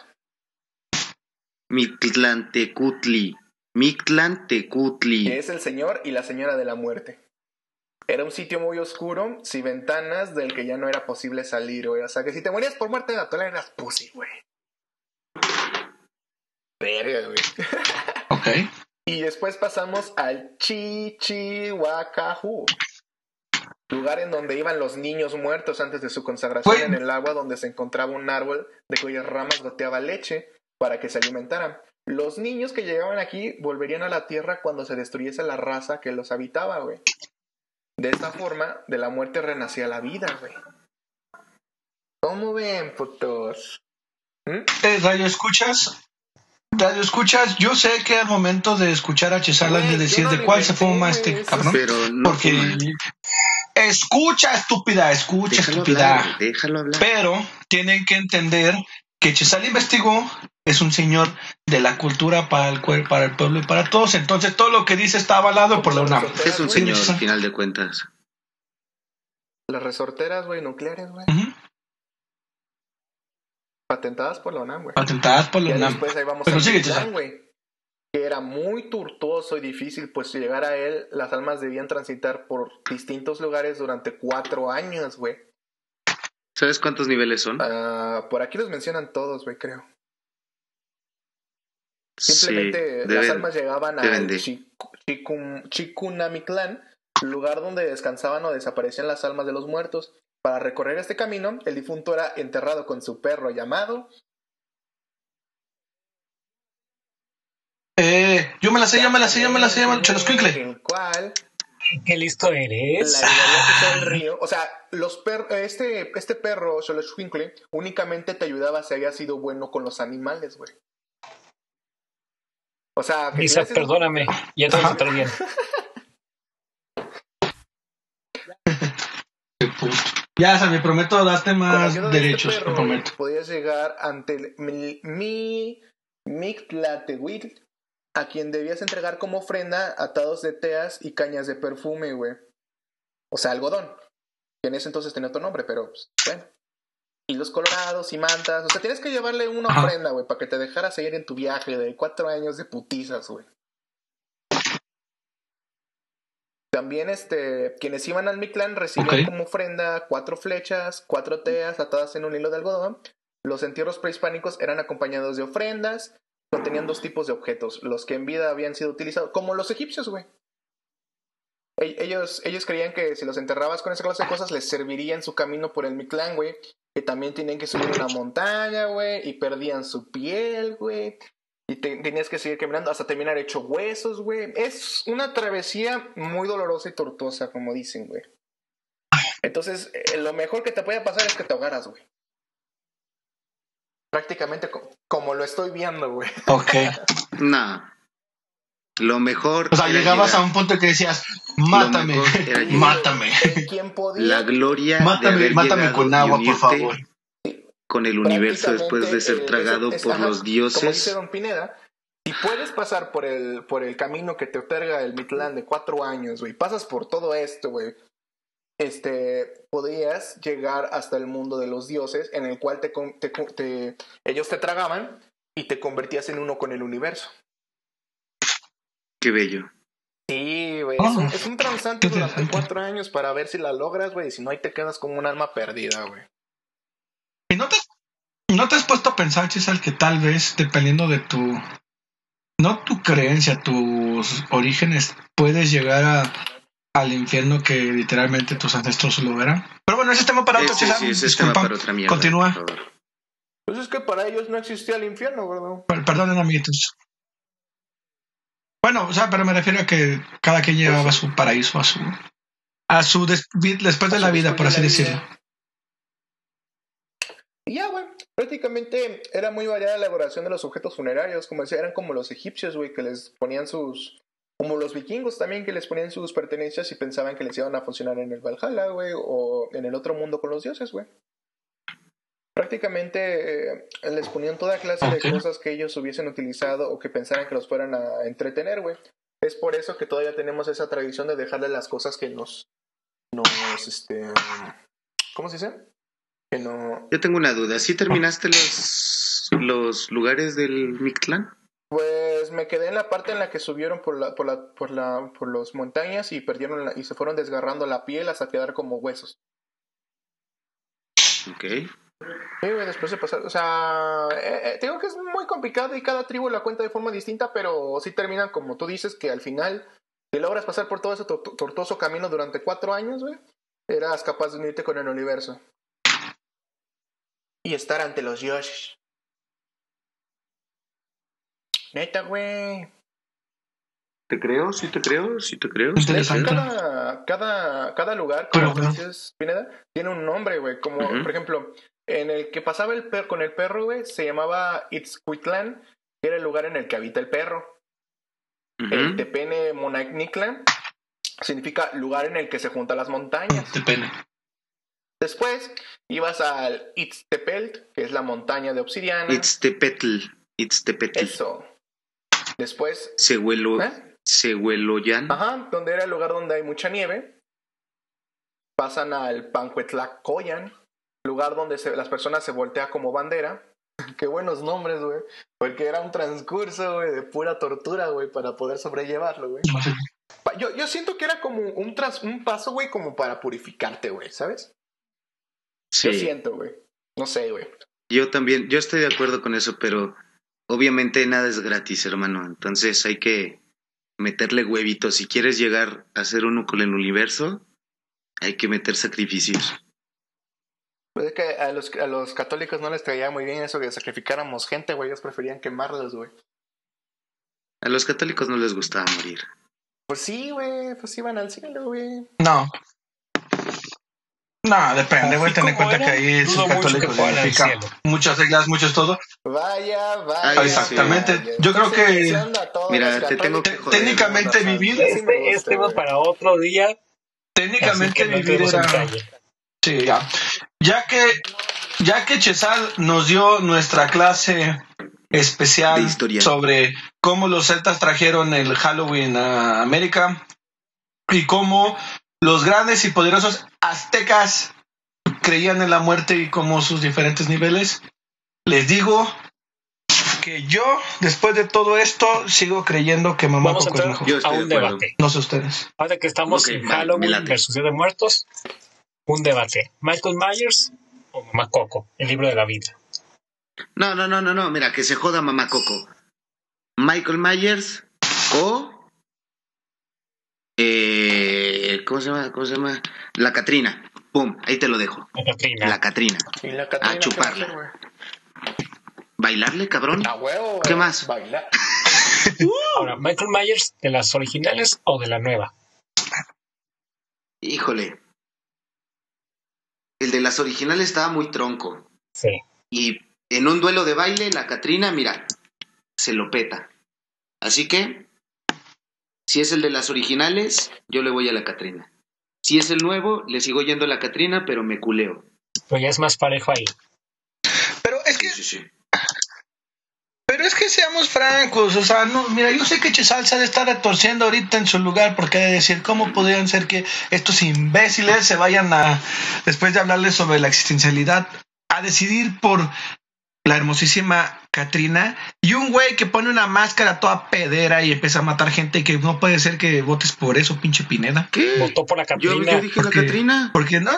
[SPEAKER 3] Mictlantecutli. Mictlantecutli.
[SPEAKER 4] que es el señor y la señora de la muerte. Era un sitio muy oscuro, sin ventanas, del que ya no era posible salir, güey. O sea, que si te morías por muerte natural eras pussy, güey. Verga, güey.
[SPEAKER 1] Ok.
[SPEAKER 4] Y después pasamos al Chichihuacaju. Lugar en donde iban los niños muertos antes de su consagración en el agua, donde se encontraba un árbol de cuyas ramas goteaba leche para que se alimentaran. Los niños que llegaban aquí volverían a la tierra cuando se destruyese la raza que los habitaba, güey. De esta forma, de la muerte renacía la vida, güey. ¿Cómo ven, putos? ¿Mm?
[SPEAKER 1] Radio escuchas. Radio escuchas, yo sé que al momento de escuchar a Chesalan de decir
[SPEAKER 4] no
[SPEAKER 1] de cuál se
[SPEAKER 4] inventé,
[SPEAKER 1] fuma este cabrón.
[SPEAKER 3] Pero no
[SPEAKER 1] Porque
[SPEAKER 3] fuma.
[SPEAKER 1] escucha, estúpida, escucha,
[SPEAKER 3] Déjalo
[SPEAKER 1] estúpida.
[SPEAKER 3] hablar, déjalo hablar.
[SPEAKER 1] Pero tienen que entender que Chesal investigó, es un señor de la cultura para el cuerpo, para el pueblo y para todos. Entonces todo lo que dice está avalado por la UNAM.
[SPEAKER 3] Es un señor, al final de cuentas.
[SPEAKER 4] Las resorteras, güey, nucleares, güey.
[SPEAKER 1] Ujú.
[SPEAKER 4] Patentadas por la UNAM, güey.
[SPEAKER 1] Patentadas por la
[SPEAKER 4] Ya
[SPEAKER 1] UNAM.
[SPEAKER 4] después ahí vamos
[SPEAKER 1] Pero sigue,
[SPEAKER 4] güey. Que era muy tortuoso y difícil, pues llegar a él, las almas debían transitar por distintos lugares durante cuatro años, güey.
[SPEAKER 3] ¿Sabes cuántos niveles son?
[SPEAKER 4] Ah, por aquí los mencionan todos, güey, creo.
[SPEAKER 3] Sí,
[SPEAKER 4] Simplemente las almas llegaban a
[SPEAKER 3] deben de.
[SPEAKER 4] Chikunamictlán, lugar donde descansaban o desaparecían las almas de los muertos. Para recorrer este camino, el difunto era enterrado con su perro llamado
[SPEAKER 1] Eh, yo me la sé, yo me la sé, yo me la sé, yo me la sé.
[SPEAKER 4] El cual
[SPEAKER 2] Qué listo eres.
[SPEAKER 4] la el río. O sea, los per este, este perro, Xoloitzcuincle, únicamente te ayudaba si había sido bueno con los animales, güey. O sea, que si
[SPEAKER 2] Isa,
[SPEAKER 4] hubieras sido-
[SPEAKER 2] perdóname. Ya te lo bien.
[SPEAKER 1] Ya, me prometo darte más
[SPEAKER 4] este
[SPEAKER 1] derechos,
[SPEAKER 4] perro,
[SPEAKER 1] te prometo.
[SPEAKER 4] podías llegar ante el, mi, mi Mictlatehuitl, a quien debías entregar como ofrenda atados de teas y cañas de perfume, güey. O sea, algodón. Que en ese entonces tenía otro nombre, pero pues, bueno. Hilos colorados y mantas. O sea, tienes que llevarle una ofrenda, güey, para que te dejara seguir en tu viaje de cuatro años de putizas, güey. También, este, quienes iban al Mictlán recibían como ofrenda cuatro flechas, cuatro teas atadas en un hilo de algodón. Los entierros prehispánicos eran acompañados de ofrendas, contenían dos tipos de objetos, los que en vida habían sido utilizados, como los egipcios, güey. E- Ellos, ellos creían que si los enterrabas con esa clase de cosas, les serviría en su camino por el Mictlán, güey. Que también tenían que subir una montaña, güey, y perdían su piel, güey. Y te- tenías que seguir caminando hasta terminar hecho huesos, güey. Es una travesía muy dolorosa y tortuosa, como dicen, güey. Entonces, eh, lo mejor que te puede pasar es que te ahogaras, güey. Prácticamente co- como lo estoy viendo, güey.
[SPEAKER 1] Ok.
[SPEAKER 3] No. Lo mejor.
[SPEAKER 1] O sea, llegabas a un punto que decías, mátame, mátame.
[SPEAKER 4] En quien podía.
[SPEAKER 3] La gloria. de
[SPEAKER 1] Mátame,
[SPEAKER 3] haber
[SPEAKER 1] mátame con agua, por favor.
[SPEAKER 3] Con el universo después de ser tragado
[SPEAKER 4] eh, es-
[SPEAKER 3] por
[SPEAKER 4] ajá,
[SPEAKER 3] los
[SPEAKER 4] Como dice
[SPEAKER 3] dioses.
[SPEAKER 4] Don Pineda, si puedes pasar por el, por el camino que te otorga el Mitlán de cuatro años, güey, pasas por todo esto, güey, este, podrías llegar hasta el mundo de los dioses, en el cual te, con- te ellos te tragaban y te convertías en uno con el universo.
[SPEAKER 3] Qué bello.
[SPEAKER 4] Sí, güey,
[SPEAKER 1] Oh,
[SPEAKER 4] es, un, es un transante durante cuatro años para ver si la logras, güey, y si no, ahí te quedas como un alma perdida, güey.
[SPEAKER 1] ¿Y no te, no te has puesto a pensar, Chisal, que tal vez, dependiendo de tu, no tu creencia, tus orígenes, puedes llegar a, al infierno que literalmente tus ancestros lo eran? Pero bueno, ese tema para otro, Chisal.
[SPEAKER 3] sí, ese es tema
[SPEAKER 1] Disculpa.
[SPEAKER 3] para otra mierda.
[SPEAKER 1] Continúa.
[SPEAKER 4] Pues es que para ellos no existía el infierno, ¿verdad?
[SPEAKER 1] Per- Perdonen, amiguitos. Bueno, o sea, pero me refiero a que cada quien llevaba a su paraíso, a su, a su des- después de la vida, por así decirlo.
[SPEAKER 4] Y ya, güey. Prácticamente era muy variada la elaboración de los objetos funerarios. Como decía, eran como los egipcios, güey, que les ponían sus. Como los vikingos también, que les ponían sus pertenencias y pensaban que les iban a funcionar en el Valhalla, güey, o en el otro mundo con los dioses, güey. Prácticamente eh, les ponían toda clase de cosas que ellos hubiesen utilizado o que pensaran que los fueran a entretener, güey. Es por eso que todavía tenemos esa tradición de dejarle las cosas que nos. nos. este. ¿Cómo se dice? Que no.
[SPEAKER 3] Yo tengo una duda. ¿Sí terminaste los, los lugares del Mictlán?
[SPEAKER 4] Pues me quedé en la parte en la que subieron por la, por la, por la, por las montañas y perdieron la- y se fueron desgarrando la piel hasta quedar como huesos.
[SPEAKER 3] Ok.
[SPEAKER 4] Sí, güey, después de pasar, o sea, eh, eh, te digo que es muy complicado y cada tribu la cuenta de forma distinta, pero sí terminan como tú dices que al final, si logras pasar por todo ese tor- tortuoso camino durante cuatro años, güey, eras capaz de unirte con el universo. Y estar ante los dioses. Neta, güey.
[SPEAKER 3] ¿Te creo? Sí, te creo. Sí, te creo.
[SPEAKER 1] Interesante.
[SPEAKER 4] cada, cada, cada lugar,
[SPEAKER 1] Pero
[SPEAKER 4] como
[SPEAKER 1] bueno.
[SPEAKER 4] dices, Pineda, tiene un nombre, güey. Como, por ejemplo, en el que pasaba el per con el perro, güey, se llamaba Itzcuitlán. que era el lugar en el que habita el perro. El. Tepene Monacniclan significa lugar en el que se juntan las montañas.
[SPEAKER 1] Depende.
[SPEAKER 4] Después ibas al Itztepelt, que es la montaña de obsidiana.
[SPEAKER 3] The petal.
[SPEAKER 4] Eso. Después,
[SPEAKER 3] Sehuelo,
[SPEAKER 4] ¿eh?
[SPEAKER 3] Sehueloyan.
[SPEAKER 4] Ajá, donde era el lugar donde hay mucha nieve. Pasan al Pancuetlacoyan, lugar donde se- las personas se voltean como bandera. Qué buenos nombres, güey. Porque era un transcurso, güey, de pura tortura, güey, para poder sobrellevarlo, güey. Yo, yo siento que era como un, tras, un paso, güey, como para purificarte, güey, ¿sabes? Yo
[SPEAKER 3] Sí,
[SPEAKER 4] siento, güey. No sé, güey.
[SPEAKER 3] yo también, yo estoy de acuerdo con eso, pero obviamente nada es gratis, hermano. Entonces hay que meterle huevitos. Si quieres llegar a ser uno con el universo, hay que meter sacrificios.
[SPEAKER 4] Pues es que a los, a los católicos no les traía muy bien eso de sacrificáramos gente, güey. Ellos preferían quemarlos, güey.
[SPEAKER 3] A los católicos no les gustaba morir.
[SPEAKER 4] Pues sí, güey. Pues iban al cielo, güey.
[SPEAKER 1] No. No, depende, güey. Ten en cuenta que ahí
[SPEAKER 2] mucho
[SPEAKER 1] católico significa
[SPEAKER 2] cielo.
[SPEAKER 1] muchas reglas, muchos todo.
[SPEAKER 4] Vaya, vaya.
[SPEAKER 3] Ah,
[SPEAKER 1] exactamente.
[SPEAKER 4] vaya.
[SPEAKER 1] Yo creo que-
[SPEAKER 3] Mira, te tengo que joder.
[SPEAKER 1] Técnicamente
[SPEAKER 4] me
[SPEAKER 1] vivir-
[SPEAKER 4] gusta,
[SPEAKER 2] Este es tema para otro día.
[SPEAKER 1] Técnicamente
[SPEAKER 2] no
[SPEAKER 1] vivir era.
[SPEAKER 2] calle.
[SPEAKER 1] Sí, ya. Ya que, ya que Chesal nos dio nuestra clase especial sobre cómo los celtas trajeron el Halloween a América y cómo los grandes y poderosos aztecas creían en la muerte y cómo sus diferentes niveles, les digo que yo, después de todo esto, sigo creyendo que Mamá
[SPEAKER 2] Vamos a
[SPEAKER 1] Coco es mejor.
[SPEAKER 2] A un
[SPEAKER 3] de
[SPEAKER 2] debate.
[SPEAKER 1] No sé ustedes.
[SPEAKER 2] Ahora que estamos
[SPEAKER 3] Ok,
[SPEAKER 2] en Halloween versus Día de Muertos, un debate. Michael Myers o Mamá Coco, el libro de la vida.
[SPEAKER 3] No, no, no, no, no. Mira, que se joda mamá Coco. Michael Myers o. Eh, ¿Cómo se llama? ¿Cómo se llama? La Catrina. Pum, ahí te lo dejo.
[SPEAKER 2] La Catrina.
[SPEAKER 3] La Catrina.
[SPEAKER 4] Y la Catrina,
[SPEAKER 3] A chuparla. ¿Bailarle, cabrón?
[SPEAKER 4] A huevo,
[SPEAKER 3] ¿Qué más?
[SPEAKER 4] Bailar.
[SPEAKER 2] Ahora, Michael Myers, ¿de las originales o de la nueva?
[SPEAKER 3] Híjole. El de las originales estaba muy tronco.
[SPEAKER 2] Sí.
[SPEAKER 3] Y en un duelo de baile, la Catrina, mira, se lo peta. Así que, si es el de las originales, yo le voy a la Catrina. Si es el nuevo, le sigo yendo a la Catrina, pero me culeo.
[SPEAKER 2] Pero ya es más parejo ahí.
[SPEAKER 1] Pero es que
[SPEAKER 3] Sí, sí, sí.
[SPEAKER 1] Pero es que seamos francos, o sea, no, mira, yo sé que Chesal se ha de estar retorciendo ahorita en su lugar porque ha de decir cómo podrían ser que estos imbéciles se vayan a, después de hablarles sobre la existencialidad, a decidir por la hermosísima Katrina y un güey que pone una máscara toda pedera y empieza a matar gente y que no puede ser que votes por eso, pinche Pineda.
[SPEAKER 3] ¿Qué?
[SPEAKER 2] Votó por la
[SPEAKER 3] Yo,
[SPEAKER 2] Catrina.
[SPEAKER 3] yo dije la.
[SPEAKER 1] Porque no.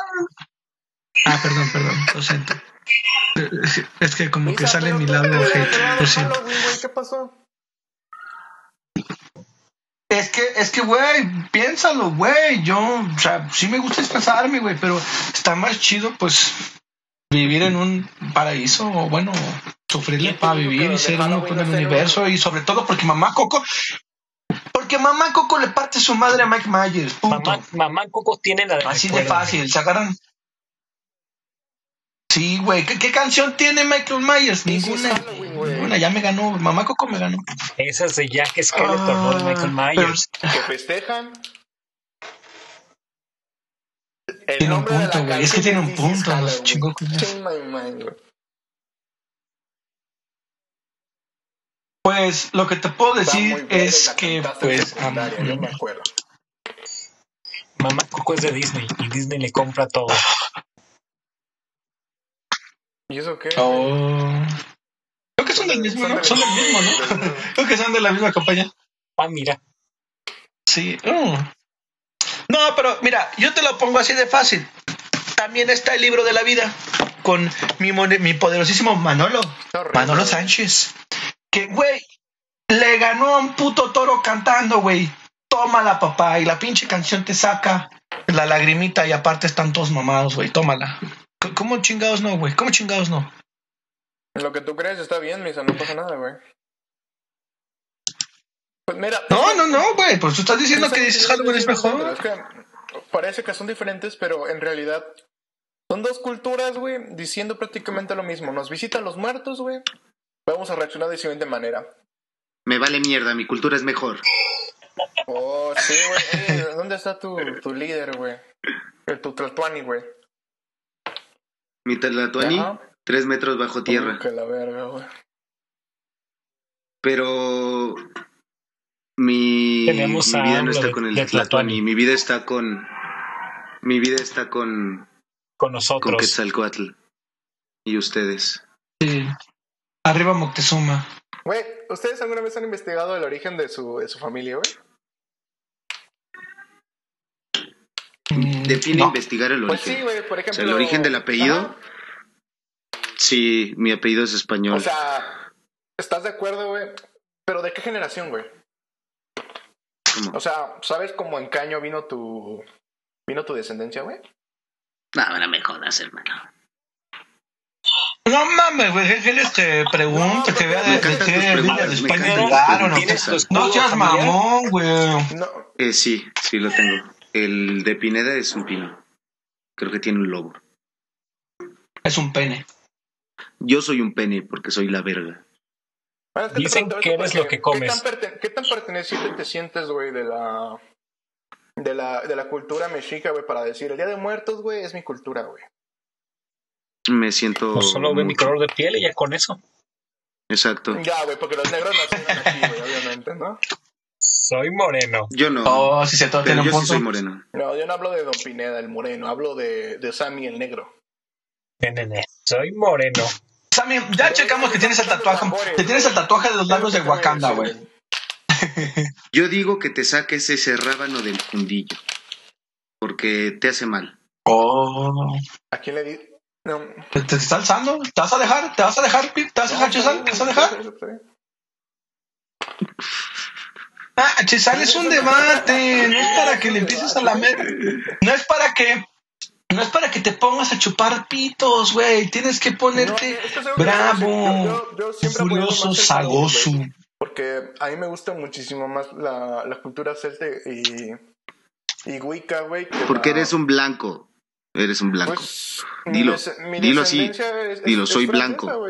[SPEAKER 1] Ah, perdón, perdón, lo siento. Es que como que sale mi lado hate, lo siento.
[SPEAKER 4] ¿Qué pasó?
[SPEAKER 1] Es que, es que, güey, piénsalo, güey. Yo, o sea, sí me gusta expresarme, güey, pero está más chido, pues, vivir en un paraíso, o bueno, sufrirle para vivir y ser uno con
[SPEAKER 4] no
[SPEAKER 1] el universo, y sobre todo porque mamá Coco. Porque mamá Coco le parte su madre a Mike Myers, punto.
[SPEAKER 2] Mamá, Mamá Coco tiene la de
[SPEAKER 1] Así de fácil, se agarran. Sí, güey, ¿qué, qué canción tiene Michael Myers? Ninguna. Ninguna, ya me ganó. Mamá Coco me ganó.
[SPEAKER 2] Esa es de Jack Skeleton, no de Michael
[SPEAKER 1] Ah, pero
[SPEAKER 2] Myers.
[SPEAKER 4] Que festejan. El
[SPEAKER 1] Tiene un punto, güey. Es que tiene un punto,
[SPEAKER 4] Halloween. mind, güey.
[SPEAKER 1] Pues lo que te puedo decir es que, pues,
[SPEAKER 4] yo me acuerdo.
[SPEAKER 2] Mamá Coco es de Disney y Disney le compra todo.
[SPEAKER 4] ¿Y eso qué?
[SPEAKER 1] Oh. Creo que son del mismo, ¿no? Son del mismo, ¿no? Creo que son de la misma compañía.
[SPEAKER 2] Ah, mira.
[SPEAKER 1] Sí. Oh. No, pero mira, yo te lo pongo así de fácil. También está el libro de la vida con mi, mi poderosísimo Manolo. Manolo. Sánchez. Que, güey, le ganó a un puto toro cantando, güey. Tómala, papá. Y la pinche canción te saca la lagrimita y aparte están todos mamados, güey. Tómala. ¿Cómo chingados no, güey? ¿Cómo chingados no?
[SPEAKER 4] Lo que tú crees está bien, Misa, no pasa nada, güey. Pues mira.
[SPEAKER 1] No, no, no, güey. Pues tú estás diciendo que dices Halloween es mejor.
[SPEAKER 4] es que parece que son diferentes, pero en realidad son dos culturas, güey, diciendo prácticamente lo mismo. Nos visitan los muertos, güey, vamos a reaccionar de siguiente manera.
[SPEAKER 3] Me vale mierda, mi cultura es mejor.
[SPEAKER 4] Oh, sí, güey. Oye, ¿Dónde está tu, tu líder, güey? El tu Tlatuani, güey.
[SPEAKER 3] Mi Tlatuani,
[SPEAKER 4] Ajá.
[SPEAKER 3] tres metros bajo tierra.
[SPEAKER 4] Que la verga, güey.
[SPEAKER 3] Pero mi,
[SPEAKER 2] Tenemos
[SPEAKER 3] mi vida no está
[SPEAKER 2] de-
[SPEAKER 3] con el Tlatuani. Mi vida está con. Mi vida está con,
[SPEAKER 2] Con
[SPEAKER 3] con
[SPEAKER 2] nosotros.
[SPEAKER 3] Quetzalcoatl. Y ustedes.
[SPEAKER 1] Sí. Arriba Moctezuma.
[SPEAKER 4] Güey, ¿ustedes alguna vez han investigado el origen de su, de su familia, güey?
[SPEAKER 1] Mm,
[SPEAKER 3] Define
[SPEAKER 1] no.
[SPEAKER 3] investigar el
[SPEAKER 4] Pues
[SPEAKER 3] origen.
[SPEAKER 4] sí, güey, por
[SPEAKER 3] o
[SPEAKER 4] ejemplo.
[SPEAKER 3] sea, el origen del apellido.
[SPEAKER 4] Ajá.
[SPEAKER 3] Sí, mi apellido es español.
[SPEAKER 4] O sea, ¿estás de acuerdo, güey? Pero ¿de qué generación, güey?
[SPEAKER 3] ¿Cómo?
[SPEAKER 4] O sea, ¿sabes cómo en qué año vino tu vino tu descendencia, güey?
[SPEAKER 3] No, ahora me jodas, hermano.
[SPEAKER 1] No mames, güey, ¿qué quieres que pregunte?
[SPEAKER 4] No,
[SPEAKER 1] que vea de, qué
[SPEAKER 3] preguntas,
[SPEAKER 1] de España llegaron.
[SPEAKER 2] ¿Tienes tu
[SPEAKER 1] No seas mamón, güey.
[SPEAKER 4] No,
[SPEAKER 3] Eh, sí, sí lo tengo. El de Pineda es un pino. Creo que tiene un lobo.
[SPEAKER 1] Es un pene.
[SPEAKER 3] Yo soy un pene porque soy la verga.
[SPEAKER 4] Bueno, es te
[SPEAKER 2] Dicen que eres
[SPEAKER 4] porque
[SPEAKER 2] lo que comes.
[SPEAKER 4] ¿Qué tan, perte- qué tan perteneciente te sientes, güey, de la de la de la cultura mexica, güey, para decir el Día de Muertos, güey, es mi cultura, güey?
[SPEAKER 3] Me siento.
[SPEAKER 2] Pues solo ve mi color de piel y ya con eso.
[SPEAKER 3] Exacto.
[SPEAKER 4] Ya, güey, porque los negros nacieron aquí, güey, obviamente, ¿no?
[SPEAKER 2] Soy moreno.
[SPEAKER 3] Yo no.
[SPEAKER 1] Oh, si se
[SPEAKER 3] pero
[SPEAKER 1] un
[SPEAKER 3] yo sí soy moreno.
[SPEAKER 4] No, yo no hablo de Don Pineda, el moreno, hablo de, de Sammy, el negro.
[SPEAKER 2] Nene, Soy moreno.
[SPEAKER 1] Sammy, ya checamos que tienes el tatuaje. Que tienes el tatuaje de los labios de Wakanda, güey.
[SPEAKER 3] Yo digo que te saques ese rábano del fundillo. Porque te hace mal.
[SPEAKER 1] Oh.
[SPEAKER 4] ¿A quién le di? No.
[SPEAKER 1] ¿Te, te está alzando? ¿Te vas a dejar? ¿Te vas a dejar, Pip? ¿Te vas a dejar, Chisal? ¿Te vas a dejar? Ah, Chisal es un debate. No es para que le empieces a lamer. No es para que. No es para que te pongas a chupar pitos, güey. Tienes que ponerte
[SPEAKER 4] No, esto es algo que
[SPEAKER 1] bravo,
[SPEAKER 4] yo-
[SPEAKER 1] furioso, sagoso.
[SPEAKER 4] Porque a mí me gusta muchísimo más la, la cultura celta y, y Wicca, güey. que
[SPEAKER 3] Porque
[SPEAKER 4] la-
[SPEAKER 3] eres un blanco. Eres un blanco.
[SPEAKER 4] Pues,
[SPEAKER 3] Dilo,
[SPEAKER 4] mi
[SPEAKER 3] dilo así,
[SPEAKER 4] es-
[SPEAKER 3] dilo,
[SPEAKER 4] es
[SPEAKER 3] soy
[SPEAKER 4] francesa,
[SPEAKER 3] blanco.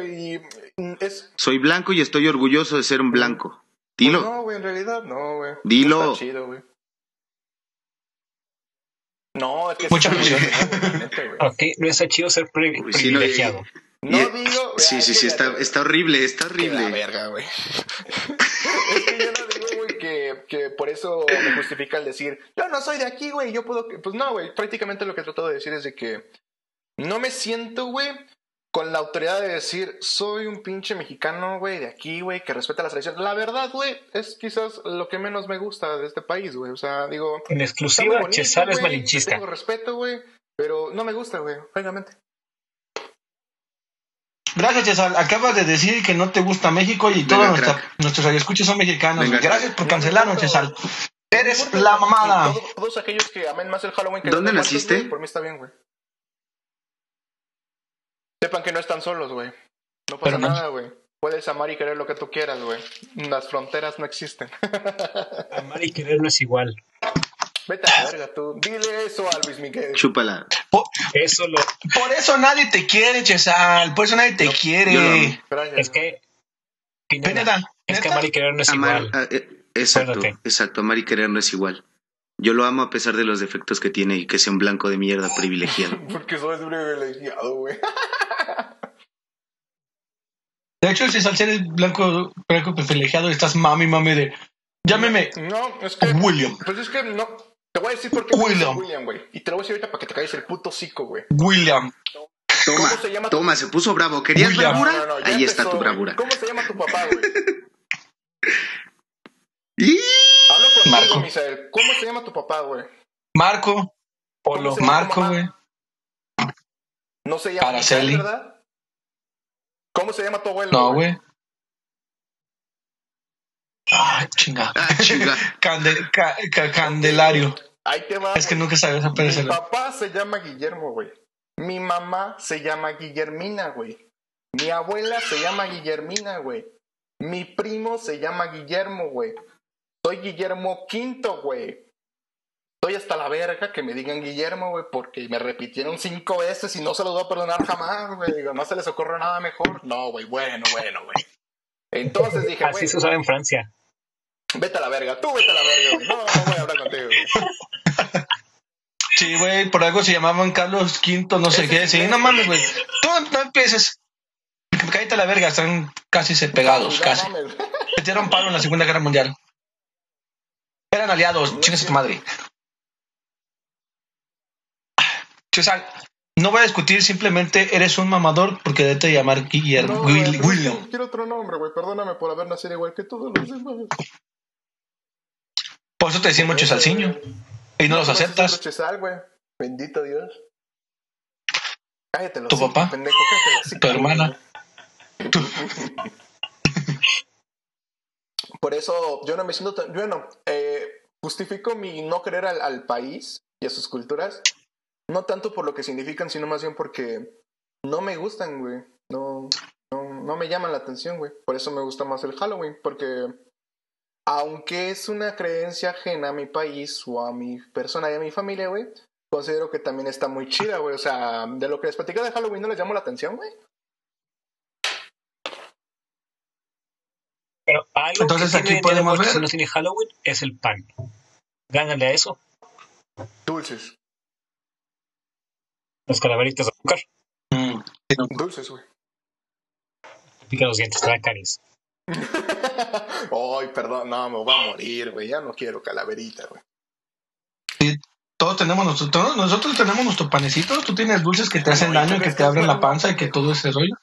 [SPEAKER 3] Soy blanco y estoy orgulloso de ser un blanco. Dilo.
[SPEAKER 4] Pues no, güey, en realidad no, güey.
[SPEAKER 3] Dilo.
[SPEAKER 4] No está chido, güey. No, es que
[SPEAKER 2] no está chido ser pri-
[SPEAKER 3] Uy, sí, no, y-
[SPEAKER 2] privilegiado.
[SPEAKER 4] No digo.
[SPEAKER 3] Sí, sí, sí,
[SPEAKER 4] la-
[SPEAKER 3] está, está horrible, está horrible.
[SPEAKER 4] verga, güey. es que yo no digo, güey, que, que por eso me justifica el decir, yo no soy de aquí, güey, yo puedo... que-". Pues no, güey, prácticamente lo que trato de decir es de que no me siento, güey, con la autoridad de decir, soy un pinche mexicano, güey, de aquí, güey, que respeta las tradiciones. La verdad, güey, es quizás lo que menos me gusta de este país, güey. O sea, digo...
[SPEAKER 2] En exclusiva,
[SPEAKER 4] bonito,
[SPEAKER 2] Chesal es malinchista.
[SPEAKER 4] Tengo respeto, güey, pero no me gusta, güey, francamente.
[SPEAKER 1] Gracias, Chisal. Acabas de decir que no te gusta México y todos nuestra- nuestros radioescuchas son mexicanos.
[SPEAKER 3] Venga.
[SPEAKER 1] Gracias por cancelarnos, Chisal. Eres la mamada.
[SPEAKER 4] todos aquellos que amen más el Halloween que
[SPEAKER 3] ¿Dónde naciste?
[SPEAKER 4] por mí está bien, güey. Sepan que no están solos, güey. No pasa
[SPEAKER 1] Pero
[SPEAKER 4] nada, güey. Puedes amar y querer lo que tú quieras, güey. Las fronteras no existen.
[SPEAKER 2] Amar y querer no es igual.
[SPEAKER 4] Vete a la verga, tú. Dile eso a Luis Miguel.
[SPEAKER 3] Chúpala.
[SPEAKER 2] Eso lo.
[SPEAKER 1] Por eso nadie te quiere, Chesal. Por eso nadie te quiere.
[SPEAKER 2] Es que. Pineda,
[SPEAKER 1] Pineda,
[SPEAKER 2] es que amar y querer no es
[SPEAKER 3] Amar,
[SPEAKER 2] igual.
[SPEAKER 3] ah, eh, exacto,
[SPEAKER 2] Acuérdate.
[SPEAKER 3] exacto. Amar y querer no es igual. Yo lo amo a pesar de los defectos que tiene y que sea un blanco de mierda privilegiado.
[SPEAKER 4] Porque soy privilegiado, güey.
[SPEAKER 1] De hecho, si eres blanco, blanco privilegiado, estás mami, mami de. Llámeme
[SPEAKER 4] No, es que.
[SPEAKER 1] William.
[SPEAKER 4] Pues es que no. Te voy a decir por qué
[SPEAKER 1] William.
[SPEAKER 4] William, güey. Y te lo voy a decir ahorita para que te calles el puto cico, güey.
[SPEAKER 1] William.
[SPEAKER 3] Toma,
[SPEAKER 4] ¿Cómo se llama tu-
[SPEAKER 3] toma, se puso bravo. ¿Querías
[SPEAKER 1] William.
[SPEAKER 3] bravura?
[SPEAKER 4] No, no, no, ya
[SPEAKER 3] Ahí está tu bravura.
[SPEAKER 4] ¿Cómo se llama tu papá, güey?
[SPEAKER 3] ¡Y!
[SPEAKER 4] Hablo contigo,
[SPEAKER 1] Marco.
[SPEAKER 4] Misael. ¿Cómo se llama tu papá, güey?
[SPEAKER 1] Marco.
[SPEAKER 4] ¿Cómo se llama tu
[SPEAKER 1] Marco, güey.
[SPEAKER 4] No se llama
[SPEAKER 1] Araceli.
[SPEAKER 4] Misael, ¿verdad? ¿Cómo se llama tu abuelo?
[SPEAKER 1] No, güey. Ah, chinga.
[SPEAKER 3] Ah, chinga.
[SPEAKER 1] Cande- ca- ca- candelario.
[SPEAKER 4] Ahí te va.
[SPEAKER 1] Es que nunca sabes
[SPEAKER 4] Mi
[SPEAKER 1] aparecer.
[SPEAKER 4] papá se llama Guillermo, güey. Mi mamá se llama Guillermina, güey. Mi abuela se llama Guillermina, güey. Mi primo se llama Guillermo, güey. Soy Guillermo Quinto, güey. Estoy hasta la verga que me digan Guillermo, güey, porque me repitieron cinco veces y no se los voy a perdonar jamás, güey. Digo, no se les ocurre nada mejor. No, güey, bueno, bueno, güey. Entonces dije,
[SPEAKER 2] Así
[SPEAKER 4] güey,
[SPEAKER 2] se usaba en Francia.
[SPEAKER 4] vete a la verga, tú vete a la verga, güey. No, no voy a hablar contigo.
[SPEAKER 1] Sí, güey, por algo se llamaban Carlos V, no sé qué. Sí, no mames, güey. Tú no empieces. Cállate a la verga, están casi se pegados, casi. Metieron paro en la Segunda Guerra Mundial. Eran aliados, chingas a tu madre. César, no voy a discutir, simplemente eres un mamador porque debe llamar Guillermo.
[SPEAKER 4] No,
[SPEAKER 1] Will- William.
[SPEAKER 4] quiero- otro nombre, güey. Perdóname por haber nacido igual que todos los demás.
[SPEAKER 1] Por eso te decimos Chesalciño. Y no los
[SPEAKER 4] conoces
[SPEAKER 1] aceptas.
[SPEAKER 4] Chesal, güey. Bendito Dios. Cállate los
[SPEAKER 1] ¿Tu papá?
[SPEAKER 4] pendejo, cállate los
[SPEAKER 1] Tu hermana.
[SPEAKER 4] Por eso yo no me siento tan. Bueno, eh, justifico mi no querer al, al país y a sus culturas. No tanto por lo que significan, sino más bien porque no me gustan, güey. No, no, no me llaman la atención, güey. Por eso me gusta más el Halloween, porque aunque es una creencia ajena a mi país o a mi persona y a mi familia, güey, considero que también está muy chida, güey. O sea, de lo que les platicé de Halloween no les llamó la atención, güey.
[SPEAKER 2] Pero algo
[SPEAKER 1] Entonces,
[SPEAKER 2] que
[SPEAKER 1] aquí podemos ver-
[SPEAKER 2] y no tiene Halloween es el pan. Gánale a eso.
[SPEAKER 4] Dulces.
[SPEAKER 2] Las calaveritas de azúcar.
[SPEAKER 1] Mm.
[SPEAKER 4] Dulces, güey.
[SPEAKER 2] Pica los dientes, te da caries.
[SPEAKER 4] Ay, perdón, no, me voy a morir, güey. Ya no quiero calaverita, güey.
[SPEAKER 1] Todos tenemos nuestro, todos nosotros tenemos nuestro panecito. Tú tienes dulces que te hacen
[SPEAKER 4] No, ¿y
[SPEAKER 1] daño y que te abren la panza y que todo ese rollo.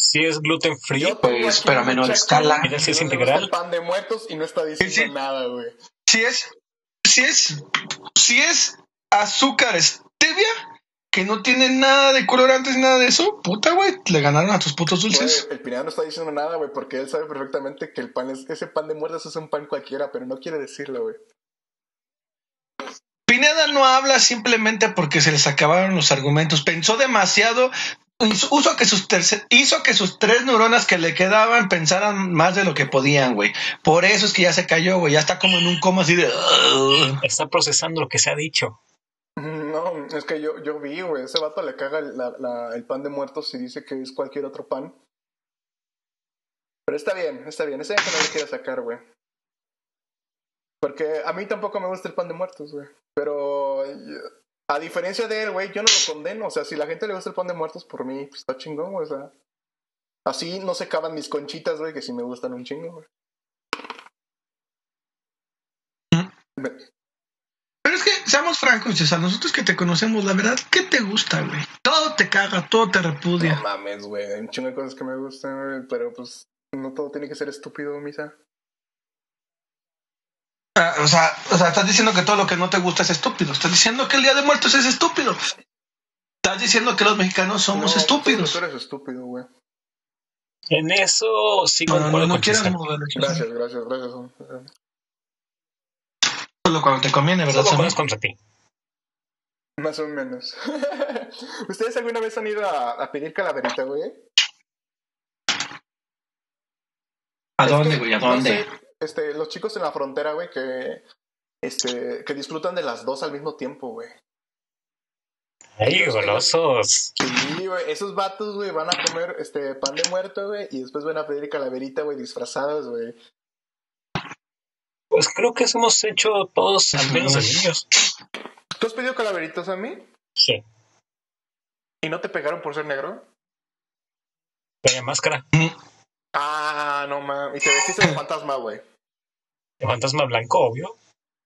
[SPEAKER 2] Si es gluten free,
[SPEAKER 4] Yo
[SPEAKER 1] Pues, pero a menor escala.
[SPEAKER 2] Mira si es integral.
[SPEAKER 4] el pan de muertos y no está diciendo
[SPEAKER 1] Sí,
[SPEAKER 4] nada, güey.
[SPEAKER 1] Si es, si es, si es azúcar stevia, que no tiene nada de colorantes ni nada de eso, puta, güey, le ganaron a tus putos dulces.
[SPEAKER 4] El Pineda no está diciendo nada, güey, porque él sabe perfectamente que el pan es, ese pan de muertos es un pan cualquiera, pero no quiere decirlo, güey.
[SPEAKER 1] Pineda no habla simplemente porque se les acabaron los argumentos. Pensó demasiado. Hizo hizo que, sus terce- hizo que sus tres neuronas que le quedaban pensaran más de lo que podían, güey. Por eso es que ya se cayó, güey. Ya está como en un coma así de.
[SPEAKER 2] Está procesando lo que se ha dicho.
[SPEAKER 4] No, es que yo, yo vi, güey, ese vato le caga el, la- la- el pan de muertos y dice que es cualquier otro pan. Pero está bien, está bien, está bien que no le quiera sacar, güey. Porque a mí tampoco me gusta el pan de muertos, güey. Pero eh, a diferencia de él, güey, yo no lo condeno. O sea, si la gente le gusta el pan de muertos, por mí, pues está chingón, güey. O sea, así no se acaban mis conchitas, güey, que sí me gustan un chingo, güey.
[SPEAKER 1] Pero es que, seamos francos, César, nosotros que te conocemos, la verdad, ¿qué te gusta, güey? Todo te caga, todo te repudia.
[SPEAKER 4] No mames, güey. Hay un chingo de cosas que me gustan, güey. Pero pues no todo tiene que ser estúpido, misa.
[SPEAKER 1] O, sea, o sea, estás diciendo que todo lo que no te gusta es estúpido. Estás diciendo que el Día de Muertos es estúpido. Estás diciendo que los mexicanos somos
[SPEAKER 4] No,
[SPEAKER 1] estúpidos.
[SPEAKER 4] Tú eres estúpido, güey.
[SPEAKER 2] En eso sí
[SPEAKER 1] No, no, no, quieras.
[SPEAKER 4] Gracias, gracias, gracias.
[SPEAKER 1] Solo cuando te conviene, ¿verdad?
[SPEAKER 2] Solo conozco contra ti.
[SPEAKER 4] Más o menos. ¿Ustedes alguna vez han ido a, a pedir calaverita, güey?
[SPEAKER 1] ¿A dónde, güey? ¿A
[SPEAKER 4] no
[SPEAKER 1] dónde?
[SPEAKER 4] sé, este, los chicos en la frontera, güey, que, este, que disfrutan de las dos al mismo tiempo, güey.
[SPEAKER 2] ¡Ay, golosos!
[SPEAKER 4] Sí, güey, esos vatos, güey, van a comer este pan de muerto, güey, y después van a pedir calaverita, güey, disfrazados, güey.
[SPEAKER 2] Pues creo que eso hemos hecho todos, al menos de niños.
[SPEAKER 4] ¿Tú has pedido calaveritas a mí?
[SPEAKER 2] Sí.
[SPEAKER 4] ¿Y no te pegaron por ser negro?
[SPEAKER 2] Traía máscara.
[SPEAKER 4] Ah, no mames. Y te vestiste de fantasma, güey.
[SPEAKER 2] El fantasma blanco, obvio.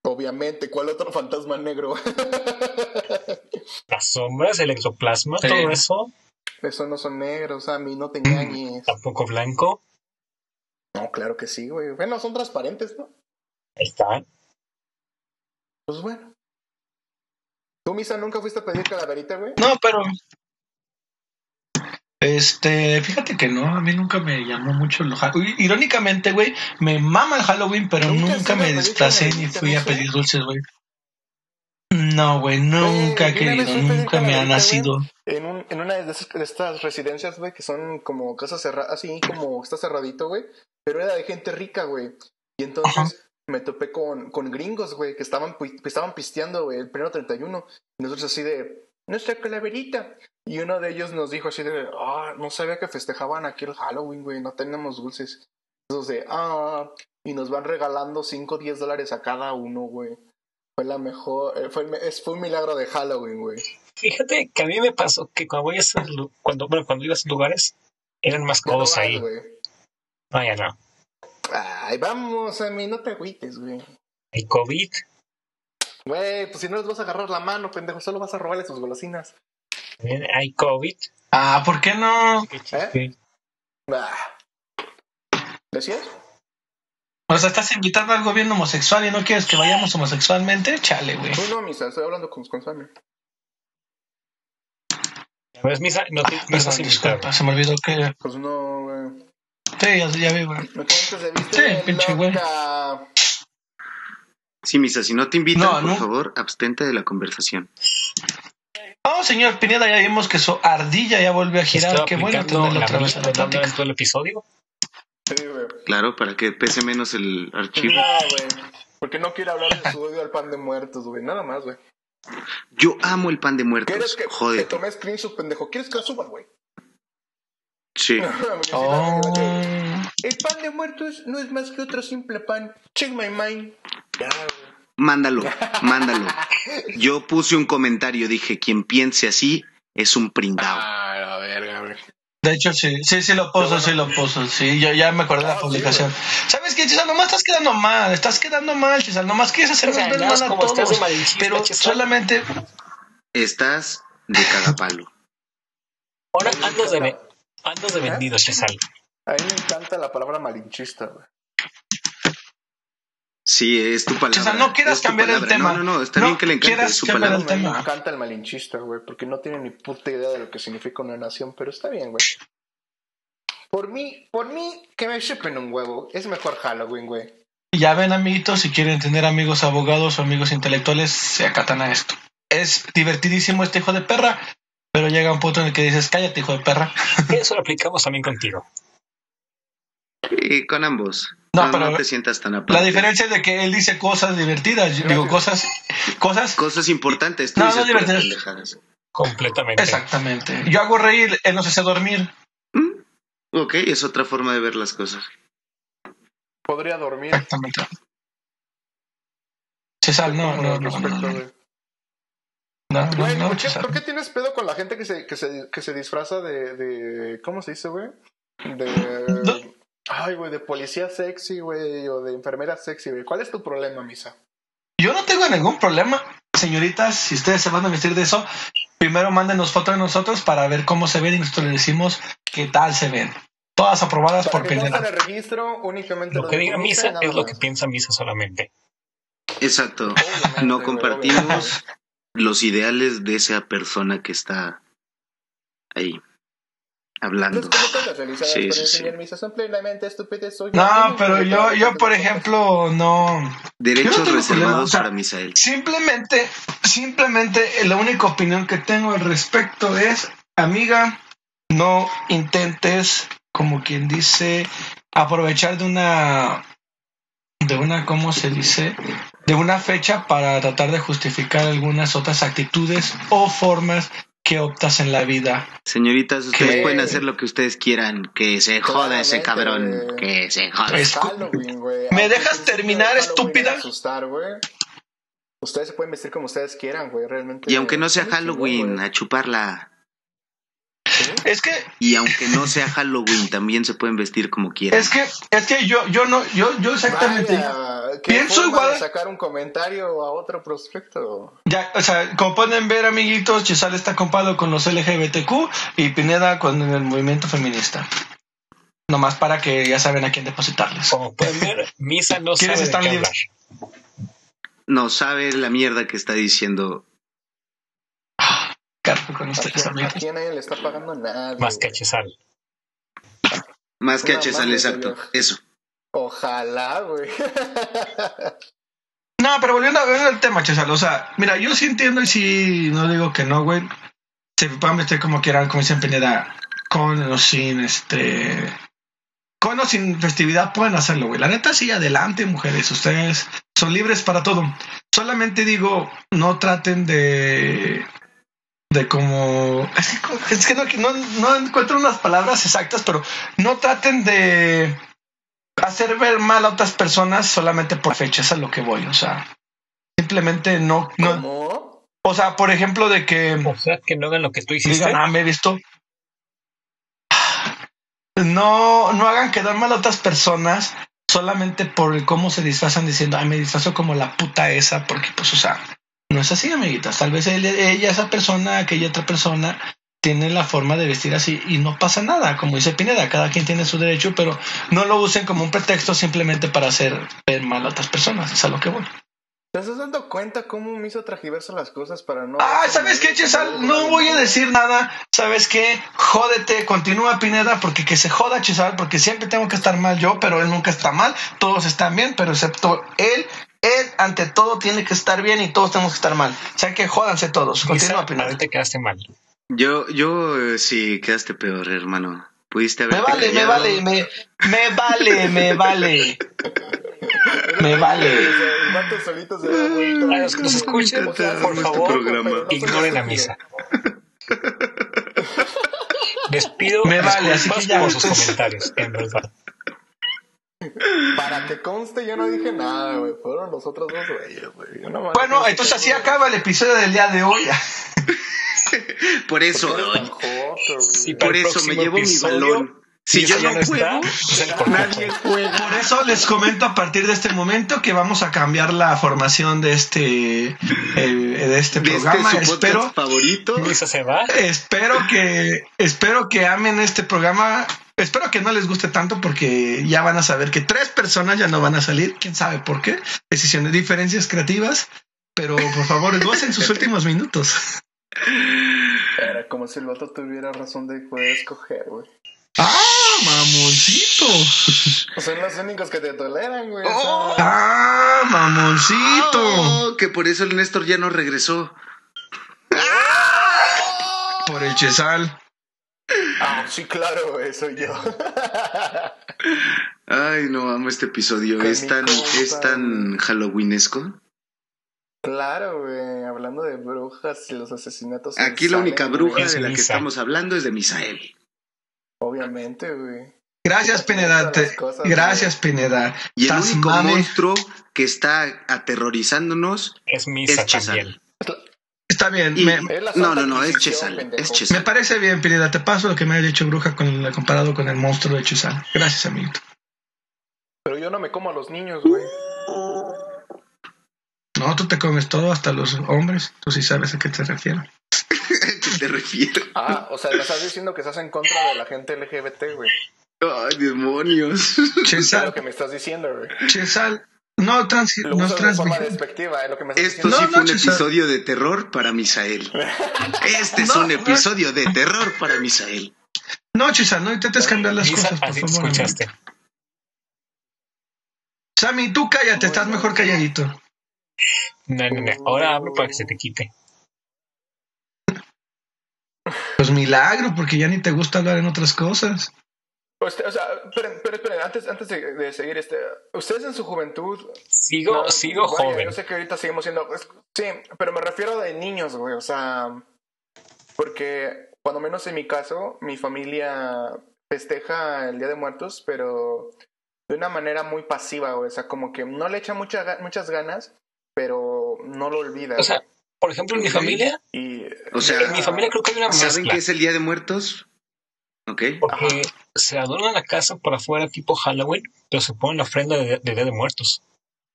[SPEAKER 4] Obviamente, ¿cuál otro fantasma negro?
[SPEAKER 2] Las sombras, el ectoplasma,
[SPEAKER 1] Sí.
[SPEAKER 2] todo eso.
[SPEAKER 4] Eso no son negros, a mí no te engañes.
[SPEAKER 2] Tampoco blanco.
[SPEAKER 4] No, claro que sí, güey. Bueno, son transparentes, ¿no?
[SPEAKER 2] Ahí está.
[SPEAKER 4] Pues bueno. ¿Tú, Misa, nunca fuiste a pedir calaverita, güey?
[SPEAKER 1] No, pero. Este, fíjate que no, a mí nunca me llamó mucho el Halloween. Irónicamente, güey, me mama el Halloween, pero
[SPEAKER 4] ¿Nunca
[SPEAKER 1] me desplacé ni fui a pedir dulces, güey. No, güey, nunca he querido, nunca me ha nacido.
[SPEAKER 4] En, un, en una de, esas- de estas residencias, güey, que son como casas cerradas, así como está cerradito, güey. Pero era de gente rica, güey. Y entonces
[SPEAKER 1] Ajá.
[SPEAKER 4] me topé con, con gringos, güey, que estaban, que estaban pisteando, güey, el primero 31. Y nosotros así de, nuestra calaverita. Y uno de ellos nos dijo así de, ah, no sabía que festejaban aquí el Halloween, güey, no tenemos dulces. Entonces, ah, y nos van regalando 5 o 10 dólares a cada uno, güey. Fue la mejor, eh, fue, el fue un milagro de Halloween, güey.
[SPEAKER 2] Fíjate que a mí me pasó que cuando voy a esos cuando, bueno, cuando iba a esos lugares, eran más
[SPEAKER 4] no
[SPEAKER 2] codos ahí.
[SPEAKER 4] güey.
[SPEAKER 2] No, ya no.
[SPEAKER 4] Ay, vamos, a mí, no te agüites, güey.
[SPEAKER 2] Hay COVID.
[SPEAKER 4] Güey, pues si no les vas a agarrar la mano, pendejo, solo vas a robarle sus golosinas.
[SPEAKER 2] También Hay COVID.
[SPEAKER 1] Ah, ¿por qué no?
[SPEAKER 2] Qué
[SPEAKER 4] ¿Eh?
[SPEAKER 2] chiste.
[SPEAKER 4] Ah. ¿Decías?
[SPEAKER 1] O sea, estás invitando al gobierno homosexual y no quieres que vayamos homosexualmente, chale, güey.
[SPEAKER 4] No, no, misa, estoy hablando con, con Sammy.
[SPEAKER 2] ¿Ya ves, Misa? No te no estás
[SPEAKER 1] disculpa, se me olvidó que.
[SPEAKER 4] Pues no, güey.
[SPEAKER 1] Sí, ya, ya vi, güey. Sí, pinche güey.
[SPEAKER 3] Sí, Misa, si no te invitan,
[SPEAKER 1] No,
[SPEAKER 3] por
[SPEAKER 1] no.
[SPEAKER 3] favor, abstente de la conversación.
[SPEAKER 1] Oh, señor Pineda, ya vimos que su ardilla ya volvió a girar.
[SPEAKER 2] Estaba
[SPEAKER 1] Qué bueno tenerlo
[SPEAKER 2] la
[SPEAKER 1] otra vez en la plática.
[SPEAKER 2] todo el episodio.
[SPEAKER 4] Sí, güey.
[SPEAKER 3] Claro, para que pese menos el archivo.
[SPEAKER 4] No, güey. Porque no quiere hablar de su odio al pan de muertos, güey. Nada más, güey.
[SPEAKER 3] Yo amo el pan de
[SPEAKER 4] ¿Quieres
[SPEAKER 3] muertos.
[SPEAKER 4] que te
[SPEAKER 3] Joder.
[SPEAKER 4] tomé screenshot, pendejo? ¿Quieres que lo suba, güey?
[SPEAKER 3] Sí.
[SPEAKER 1] Oh.
[SPEAKER 4] El pan de muertos no es más que otro simple pan. Check my mind. Ya, güey.
[SPEAKER 3] Mándalo, mándalo. Yo puse un comentario, dije, quien piense así es un pringao.
[SPEAKER 4] Ah, la verga, güey.
[SPEAKER 1] De hecho, sí, sí, sí lo puso, sí lo puso. Sí, yo ya me acordé de
[SPEAKER 4] Ah,
[SPEAKER 1] la
[SPEAKER 4] sí,
[SPEAKER 1] publicación. ¿Sabes qué, Chisal? Nomás estás quedando mal, estás quedando mal, Chisal. Nomás quieres hacernos
[SPEAKER 2] O sea,
[SPEAKER 1] ver mal a todos. Pero
[SPEAKER 2] Chisal.
[SPEAKER 1] solamente.
[SPEAKER 3] Estás de cagapalo.
[SPEAKER 2] Ahora andas de, andas de vendido, Chesal.
[SPEAKER 4] A mí me encanta la palabra malinchista, güey.
[SPEAKER 3] Sí, es tu palabra.
[SPEAKER 1] Chisal, no quieras cambiar el
[SPEAKER 3] palabra.
[SPEAKER 1] tema.
[SPEAKER 3] No, no, no, está
[SPEAKER 1] No
[SPEAKER 3] bien que le encante
[SPEAKER 1] quieras
[SPEAKER 3] es su
[SPEAKER 1] cambiar
[SPEAKER 3] palabra.
[SPEAKER 1] el
[SPEAKER 4] Me
[SPEAKER 1] tema.
[SPEAKER 4] encanta el malinchista, güey, porque no tiene ni puta idea de lo que significa una nación, pero está bien, güey. Por mí, por mí, que me chupen un huevo. Es mejor Halloween, güey.
[SPEAKER 1] Ya ven, amiguitos, si quieren tener amigos abogados o amigos intelectuales, se acatan a esto. Es divertidísimo este hijo de perra, pero llega un punto en el que dices, cállate, hijo de perra.
[SPEAKER 2] Eso lo aplicamos también contigo.
[SPEAKER 3] Y con ambos.
[SPEAKER 1] No,
[SPEAKER 3] No,
[SPEAKER 1] pero
[SPEAKER 3] no te sientas tan aparte.
[SPEAKER 1] La diferencia es de que él dice cosas divertidas, yo digo cosas, cosas
[SPEAKER 3] Cosas importantes. Tú
[SPEAKER 1] No,
[SPEAKER 3] dices
[SPEAKER 1] no divertidas.
[SPEAKER 2] Completamente.
[SPEAKER 1] Exactamente. Yo hago reír, él nos hace dormir.
[SPEAKER 3] ¿Mm? Ok, es otra forma de ver las cosas.
[SPEAKER 4] Podría dormir.
[SPEAKER 1] Exactamente. César, no, no, no, no, no,
[SPEAKER 4] güey.
[SPEAKER 1] no, no,
[SPEAKER 4] Güey,
[SPEAKER 1] no,
[SPEAKER 4] ¿por, qué,
[SPEAKER 1] César.
[SPEAKER 4] por qué tienes pedo con la gente que se, que se, que se disfraza de, de. ¿Cómo se dice, güey? De.
[SPEAKER 1] No.
[SPEAKER 4] Ay, güey, de policía sexy, güey, o de enfermera sexy, güey. ¿Cuál es tu problema, Misa?
[SPEAKER 1] Yo no tengo ningún problema, señoritas, si ustedes se van a vestir de eso, primero mándenos fotos de nosotros para ver cómo se ven y nosotros les decimos qué tal se ven. Todas aprobadas
[SPEAKER 4] Para
[SPEAKER 1] por
[SPEAKER 4] que
[SPEAKER 1] Pineda.
[SPEAKER 4] el registro, únicamente
[SPEAKER 2] Lo que diga Misa es lo que piensa Misa solamente.
[SPEAKER 3] Exacto.
[SPEAKER 4] Obviamente,
[SPEAKER 3] No compartimos
[SPEAKER 4] obviamente.
[SPEAKER 3] los ideales de esa persona que está ahí hablando.
[SPEAKER 4] Los comentarios realizados
[SPEAKER 3] Sí,
[SPEAKER 4] por
[SPEAKER 3] sí,
[SPEAKER 4] el
[SPEAKER 3] sí.
[SPEAKER 4] señor Misa son plenamente estúpidos. Soy
[SPEAKER 1] No, pero yo, yo, por ejemplo, no.
[SPEAKER 3] Derechos
[SPEAKER 1] no
[SPEAKER 3] reservados para Misael.
[SPEAKER 1] Simplemente, simplemente la única opinión que tengo al respecto es, amiga, no intentes, como quien dice, aprovechar de una, de una, ¿cómo se dice? De una fecha para tratar de justificar algunas otras actitudes o formas que optas en la vida.
[SPEAKER 3] Señoritas, ustedes
[SPEAKER 1] ¿Qué?
[SPEAKER 3] pueden hacer lo que ustedes quieran. Que se joda ese cabrón. Que se joda.
[SPEAKER 1] Es-
[SPEAKER 4] Halloween, güey.
[SPEAKER 1] ¿Me dejas terminar,
[SPEAKER 4] de
[SPEAKER 1] estúpida?
[SPEAKER 4] Asustar, güey. Ustedes se pueden vestir como ustedes quieran, güey, realmente.
[SPEAKER 3] Y aunque no sea Halloween, a chuparla.
[SPEAKER 1] Es que
[SPEAKER 3] Y aunque no sea Halloween, también se pueden vestir como quieran.
[SPEAKER 1] Es que, es que yo, yo no, yo, yo exactamente.
[SPEAKER 4] Vaya, qué
[SPEAKER 1] Pienso
[SPEAKER 4] forma
[SPEAKER 1] igual-
[SPEAKER 4] de sacar un comentario a otro prospecto.
[SPEAKER 1] Ya, o sea, como pueden ver, amiguitos, Chisal está compado con los LGBTQ y Pineda con el movimiento feminista. Nomás para que ya saben a quién depositarles.
[SPEAKER 2] Como pueden ver, Misa no
[SPEAKER 1] ¿Quieres
[SPEAKER 2] sabe de
[SPEAKER 1] estar
[SPEAKER 2] qué
[SPEAKER 1] libre?
[SPEAKER 2] hablar.
[SPEAKER 3] No sabe la mierda que está diciendo.
[SPEAKER 1] Con
[SPEAKER 4] ¿A a
[SPEAKER 1] amigos.
[SPEAKER 4] nadie le está pagando nada?
[SPEAKER 2] Más que a Chesal.
[SPEAKER 3] Más que a Chesal, exacto. Eso.
[SPEAKER 4] Ojalá, güey.
[SPEAKER 1] No, pero volviendo, volviendo al tema, Chisal, o sea, mira, yo sí entiendo y sí, no digo que no, güey. Se pueden vestir como quieran, como dicen Pineda, con o sin, este... Con o sin festividad pueden hacerlo, güey. La neta, sí, adelante, mujeres. Ustedes son libres para todo. Solamente digo, no traten de de como es que, es que no, no, no encuentro unas palabras exactas, pero no traten de hacer ver mal a otras personas solamente por fechas a lo que voy, o sea, simplemente no, no,
[SPEAKER 4] ¿Cómo?
[SPEAKER 1] o sea, por ejemplo, de que
[SPEAKER 2] O sea, que no hagan lo que tú hiciste.
[SPEAKER 1] digan, ah, me he visto. No, no hagan quedar mal a otras personas solamente por el cómo se disfrazan diciendo, ay, me disfrazo como la puta esa, porque pues, o sea, no es así, amiguitas. Tal vez él- ella, esa persona, aquella otra persona, tiene la forma de vestir así y no pasa nada, como dice Pineda, cada quien tiene su derecho, pero no lo usen como un pretexto simplemente para hacer ver mal a otras personas, es a lo que voy.
[SPEAKER 4] ¿Te estás dando cuenta cómo me hizo tragiversar las cosas para no...
[SPEAKER 1] Ah, ¿sabes qué, Chesal? No voy a decir nada. ¿Sabes qué? Jódete, continúa Pineda, porque que se joda Chesal, porque siempre tengo que estar mal yo, pero él nunca está mal. Todos están bien, pero excepto él. Él, ante todo, tiene que estar bien y todos tenemos que estar mal. O sea que jódanse todos. Continúa Pineda.
[SPEAKER 2] ahorita quedaste mal.
[SPEAKER 3] Yo, yo eh, sí, quedaste peor, hermano. Pudiste
[SPEAKER 1] Me vale, me vale, me, me vale, me vale. Me vale.
[SPEAKER 2] A los que nos escuchen, por
[SPEAKER 3] este
[SPEAKER 2] favor, ignoren la misa. Despido
[SPEAKER 1] Me vale, así que ya,
[SPEAKER 2] por sus comentarios, en verdad.
[SPEAKER 4] Para que conste, yo no dije nada, güey. Fueron los otros dos güeyes, güey.
[SPEAKER 1] Bueno, entonces así acaba el episodio del día de hoy.
[SPEAKER 3] Por eso,
[SPEAKER 2] para
[SPEAKER 3] por eso me llevo mi
[SPEAKER 2] episodio,
[SPEAKER 3] balón. Si yo no juego,
[SPEAKER 2] es el por
[SPEAKER 3] nadie juega.
[SPEAKER 1] Por eso les comento a partir de este momento que vamos a cambiar la formación de este, de este
[SPEAKER 3] De este
[SPEAKER 1] programa. espero,
[SPEAKER 3] favorito.
[SPEAKER 2] Lisa se va.
[SPEAKER 1] espero que, espero que amen este programa. Espero que no les guste tanto porque ya van a saber que tres personas ya no van a salir. Quién sabe por qué. Decisiones, diferencias creativas. Pero por favor, gocen sus últimos minutos.
[SPEAKER 4] Era como si el vato tuviera razón de poder escoger, güey.
[SPEAKER 1] ¡Ah, mamoncito!
[SPEAKER 4] Son los únicos que te toleran, güey.
[SPEAKER 3] Oh.
[SPEAKER 4] o sea,
[SPEAKER 1] ¡Ah, mamoncito!
[SPEAKER 3] Oh, que por eso el Néstor ya no regresó.
[SPEAKER 1] Por el Chesal.
[SPEAKER 4] Ah, sí, claro, soy yo.
[SPEAKER 3] Ay, no amo este episodio.
[SPEAKER 4] Con
[SPEAKER 3] Es tan,
[SPEAKER 4] compa,
[SPEAKER 3] es tan halloweenesco.
[SPEAKER 4] claro, güey. Hablando de brujas y los asesinatos.
[SPEAKER 3] Aquí la única bruja.
[SPEAKER 2] Es
[SPEAKER 3] de la que
[SPEAKER 2] Misa.
[SPEAKER 3] estamos hablando es de Misael.
[SPEAKER 4] Obviamente, güey.
[SPEAKER 1] Gracias, Pineda. gracias, Pineda.
[SPEAKER 3] Y el único
[SPEAKER 1] mame.
[SPEAKER 3] monstruo que está aterrorizándonos
[SPEAKER 2] Es Misa
[SPEAKER 3] es Chesal.
[SPEAKER 1] Está bien.
[SPEAKER 3] Y-
[SPEAKER 1] Me,
[SPEAKER 3] no, no, no, es Chesal.
[SPEAKER 1] me
[SPEAKER 3] Chesal.
[SPEAKER 1] parece bien, Pineda. Te paso lo que me ha dicho Bruja con, comparado con el monstruo de Chesal. Gracias, amiguito.
[SPEAKER 4] Pero yo no me como a los niños, güey.
[SPEAKER 1] No, tú te comes todo, hasta los hombres. Tú sí sabes a qué te refiero.
[SPEAKER 3] ¿Qué te refieres?
[SPEAKER 4] Ah, o sea, me estás diciendo que estás en contra de la gente LGBT, güey.
[SPEAKER 3] Ay, demonios.
[SPEAKER 4] Es lo
[SPEAKER 1] Chesal,
[SPEAKER 4] que me estás diciendo, güey.
[SPEAKER 1] Chesal, no, trans,
[SPEAKER 4] Lo
[SPEAKER 1] no
[SPEAKER 4] de forma despectiva, es lo que me estás
[SPEAKER 3] Esto sí
[SPEAKER 1] No,
[SPEAKER 3] fue
[SPEAKER 1] no,
[SPEAKER 3] un episodio de terror para Misael. Este es un episodio de terror para Misael.
[SPEAKER 1] No, Chesal, no intentes cambiar las cosas, por
[SPEAKER 2] así
[SPEAKER 1] favor.
[SPEAKER 2] escuchaste.
[SPEAKER 1] Sammy, tú cállate, estás mejor calladito.
[SPEAKER 2] No, no, no. Ahora hablo para que se te quite.
[SPEAKER 1] Pues milagro, porque ya ni te gusta hablar en otras cosas.
[SPEAKER 4] O sea, esperen, esperen, esperen, antes, antes de, de seguir, este, ustedes en su juventud...
[SPEAKER 2] Sigo,
[SPEAKER 4] no,
[SPEAKER 2] sigo
[SPEAKER 4] vaya,
[SPEAKER 2] joven.
[SPEAKER 4] Yo sé que ahorita seguimos siendo... sí, pero me refiero de niños, güey, o sea... Porque, cuando menos en mi caso, mi familia festeja el Día de Muertos, pero de una manera muy pasiva, güey. O sea, como que no le echa mucha ga- muchas ganas, pero no lo olvida.
[SPEAKER 2] O sea, por ejemplo, en mi familia,
[SPEAKER 4] y,
[SPEAKER 3] O sea,
[SPEAKER 2] en mi familia creo que hay una
[SPEAKER 3] ¿Saben qué es el Día de Muertos?
[SPEAKER 2] Porque se adorna la casa por afuera tipo Halloween, pero se pone la ofrenda de, de Día de Muertos.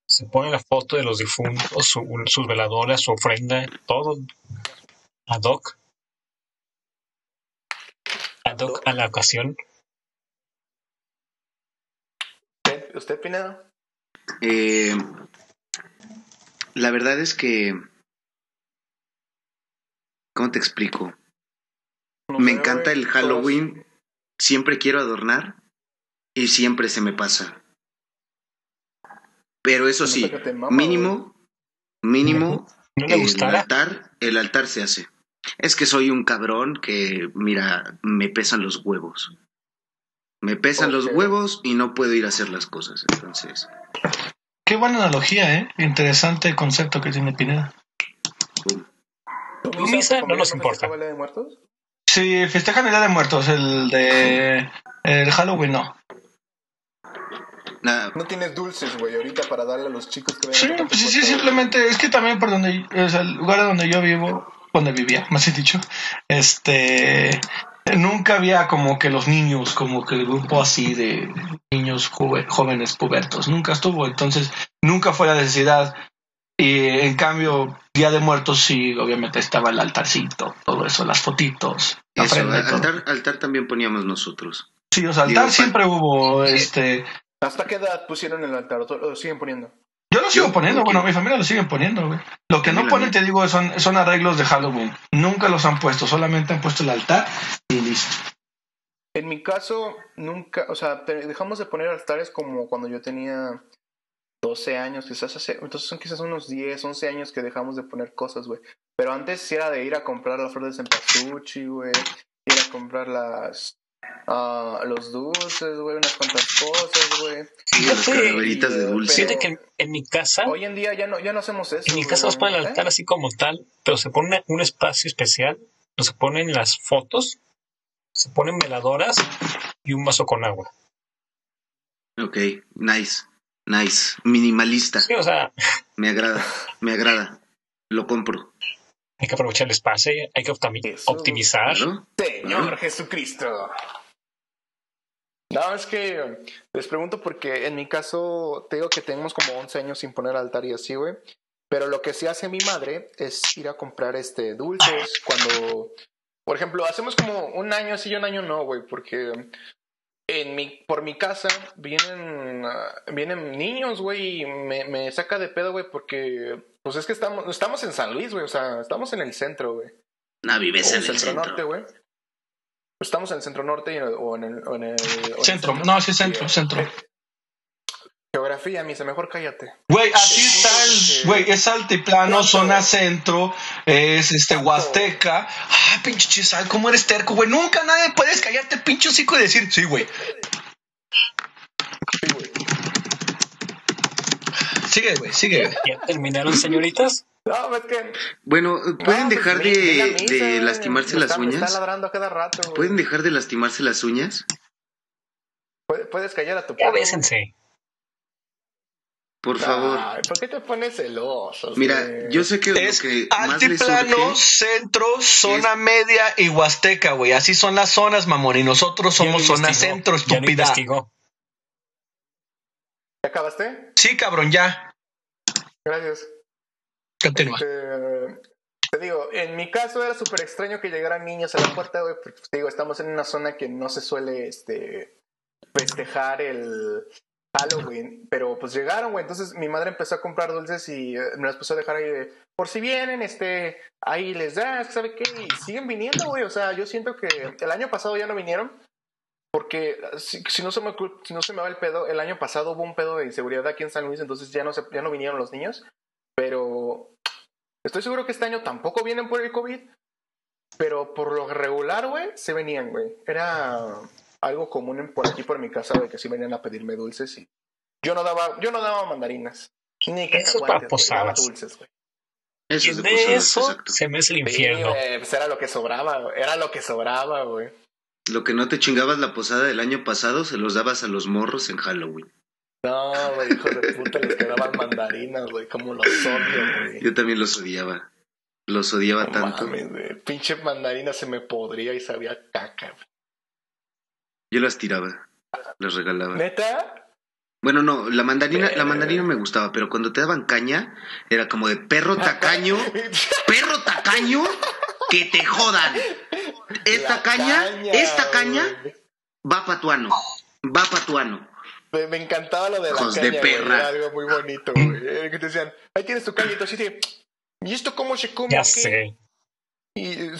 [SPEAKER 2] Se pone la foto de los difuntos, su, sus veladoras, su ofrenda, todo ad hoc. Ad hoc a la ocasión.
[SPEAKER 4] ¿Usted, usted Pinedo?
[SPEAKER 3] Eh, la verdad es que... ¿Cómo te explico? Me encanta el Halloween. Siempre quiero adornar y siempre se me pasa. Pero eso sí, mínimo, mínimo,
[SPEAKER 2] ¿No le
[SPEAKER 3] el altar, el altar se hace. Es que soy un cabrón que, mira, me pesan los huevos. Me pesan los huevos y no puedo ir a hacer las cosas. Entonces,
[SPEAKER 1] Qué buena analogía, ¿eh? Interesante concepto que tiene Pineda.
[SPEAKER 3] pum.
[SPEAKER 4] ¿Tu
[SPEAKER 2] Tu misa no nos importa.
[SPEAKER 4] de Muertos?
[SPEAKER 1] Sí, festejan el Día de Muertos, el de el Halloween no.
[SPEAKER 3] Nada,
[SPEAKER 4] No tienes dulces, güey, ahorita para darle a los chicos que
[SPEAKER 1] Sí, pues sí, simplemente es que también por donde, o sea, el lugar donde yo vivo, donde vivía, más he dicho, este, nunca había como que los niños, como que el grupo así de niños jóvenes pubertos, nunca estuvo, entonces nunca fue la necesidad. Y en cambio, Día de Muertos sí, obviamente estaba el altarcito, todo eso, las fotitos, la
[SPEAKER 3] eso, altar, altar también poníamos nosotros.
[SPEAKER 1] Sí, o sea, altar
[SPEAKER 3] Digo,
[SPEAKER 1] siempre hubo, este,
[SPEAKER 4] ¿Hasta qué edad pusieron el altar? ¿O to- lo siguen poniendo?
[SPEAKER 1] Yo lo sigo
[SPEAKER 3] Yo-
[SPEAKER 1] poniendo, bueno, mi familia lo siguen poniendo, güey. Lo que no ponen, te digo, son, son arreglos de Halloween. Nunca los han puesto, solamente han puesto el altar y listo.
[SPEAKER 4] En mi caso, nunca, o sea, dejamos de poner altares como cuando yo tenía 12 años, quizás hace, entonces son quizás unos 10, 11 años que dejamos de poner cosas, güey. Pero antes sí era de ir a comprar las flores de cempasúchil, güey, ir a comprar las, ah, los dulces, güey, unas cuantas cosas, güey.
[SPEAKER 3] Sí, las
[SPEAKER 2] Fíjate,
[SPEAKER 3] calaveritas de dulce.
[SPEAKER 2] Fíjate que en, en mi casa,
[SPEAKER 4] Hoy en día ya no, ya no hacemos eso.
[SPEAKER 2] en mi casa nos ponen el
[SPEAKER 4] ¿eh?
[SPEAKER 2] altar así como tal, pero se pone un espacio especial, donde se ponen las fotos, se ponen veladoras y un vaso con agua.
[SPEAKER 3] Ok, nice, nice. Minimalista.
[SPEAKER 2] Sí, o sea,
[SPEAKER 3] Me agrada, me agrada. Lo compro.
[SPEAKER 2] hay que aprovechar el espacio, hay que
[SPEAKER 4] Eso,
[SPEAKER 2] optimizar.
[SPEAKER 3] ¿no?
[SPEAKER 4] Señor Jesucristo. No, es que les pregunto porque en mi caso te digo que tenemos como 11 años sin poner altar y así, güey. Pero lo que sí hace mi madre es ir a comprar este dulces cuando, por ejemplo, hacemos como un año sí y un año no, güey, porque en mi, por mi casa vienen, ah, vienen niños, güey, y me, me saca de pedo, güey, porque pues es que estamos, estamos en San Luis, güey, o sea, estamos en el centro, güey.
[SPEAKER 3] No, vives
[SPEAKER 4] O
[SPEAKER 3] en el
[SPEAKER 4] centro norte,
[SPEAKER 3] centro.
[SPEAKER 4] güey. Estamos en el centro norte y en el- o en el, o en el- o en el
[SPEAKER 1] Centro, no, sí, centro,
[SPEAKER 4] Sí,
[SPEAKER 1] centro.
[SPEAKER 4] Geografía, misa, mejor cállate.
[SPEAKER 1] Güey, así está el, güey, es altiplano, zona centro, es este. Huasteca. Ah, pinche chisal, ¿cómo eres terco, güey? Nunca nadie puedes callarte, pinche hocico y decir, sí, güey.
[SPEAKER 4] Sí, güey.
[SPEAKER 1] Sigue, güey, sigue, güey.
[SPEAKER 2] ¿Ya terminaron, señoritas?
[SPEAKER 4] No, es que.
[SPEAKER 3] Bueno, ¿pueden
[SPEAKER 4] no, pues,
[SPEAKER 3] dejar
[SPEAKER 4] ve la
[SPEAKER 3] de, lastimarse
[SPEAKER 4] Me
[SPEAKER 3] las
[SPEAKER 4] está- me
[SPEAKER 3] uñas?
[SPEAKER 4] Está ladrando a cada rato, güey.
[SPEAKER 3] ¿Pueden dejar de lastimarse las uñas?
[SPEAKER 4] Puedes- callar a tu
[SPEAKER 2] bésense.
[SPEAKER 3] Por favor.
[SPEAKER 4] Ay, ¿Por qué te pones celoso?
[SPEAKER 3] Mira,
[SPEAKER 4] güey?
[SPEAKER 3] yo sé que
[SPEAKER 1] Es
[SPEAKER 3] lo que más les
[SPEAKER 1] altiplano,
[SPEAKER 3] surge...
[SPEAKER 1] centro, zona media y huasteca, güey. Así son las zonas, mamón. Y nosotros somos zona
[SPEAKER 2] investigó,
[SPEAKER 1] centro, estúpida.
[SPEAKER 4] ¿Ya acabaste?
[SPEAKER 1] Sí, cabrón, ya.
[SPEAKER 4] Gracias.
[SPEAKER 1] Continúa.
[SPEAKER 4] Este, te digo, en mi caso era súper extraño que llegaran niños a la puerta, güey, porque te digo, estamos en una zona que no se suele este, festejar el Halloween, pero pues llegaron, güey, entonces mi madre empezó a comprar dulces y eh, me las empezó a dejar ahí de, por si vienen, este, ahí les das, ¿sabe qué? Y siguen viniendo, güey, o sea, yo siento que el año pasado ya no vinieron. Porque si, si no se me, si no se me va el pedo, el año pasado hubo un pedo de inseguridad aquí en San Luis, entonces ya no, se, ya no vinieron los niños. Pero estoy seguro que este año tampoco vienen por el COVID. Pero por lo regular, güey, se venían, güey. Era algo común en- por aquí, por mi casa, de que sí venían a pedirme dulces y yo no daba, yo no daba mandarinas. Ni
[SPEAKER 2] Eso es
[SPEAKER 4] cacahuates,
[SPEAKER 2] para
[SPEAKER 4] güey,
[SPEAKER 2] posadas.
[SPEAKER 4] daba dulces, güey.
[SPEAKER 3] Eso de posadas,
[SPEAKER 2] eso
[SPEAKER 3] exacto.
[SPEAKER 2] se me hace el
[SPEAKER 4] Sí,
[SPEAKER 2] infierno.
[SPEAKER 4] pues era lo que sobraba, güey. Era lo que sobraba, güey.
[SPEAKER 3] Lo que no te chingabas la posada del año pasado, se los dabas a los morros en Halloween.
[SPEAKER 4] No, güey, hijo de puta, les quedaban mandarinas, güey, como los odio, güey.
[SPEAKER 3] Yo también los odiaba. Los odiaba
[SPEAKER 4] No
[SPEAKER 3] tanto.
[SPEAKER 4] mames, güey. Pinche mandarina se me podría y sabía caca, güey.
[SPEAKER 3] Yo las tiraba. Las regalaba.
[SPEAKER 4] ¿Neta?
[SPEAKER 3] Bueno, no, la mandarina, la mandarina me gustaba, pero cuando te daban caña, era como de perro tacaño, perro tacaño, que te jodan. Esta
[SPEAKER 4] La
[SPEAKER 3] caña, esta caña va pa' tu ano, va pa' tu ano.
[SPEAKER 4] Me, me encantaba lo de la
[SPEAKER 3] Hijos
[SPEAKER 4] caña,
[SPEAKER 3] de perra.
[SPEAKER 4] Era algo muy bonito, güey. Que te decían, ahí tienes tu caña y tú así de, ¿y esto cómo se come?
[SPEAKER 2] Ya
[SPEAKER 4] o qué?"
[SPEAKER 2] sé.
[SPEAKER 4] Y...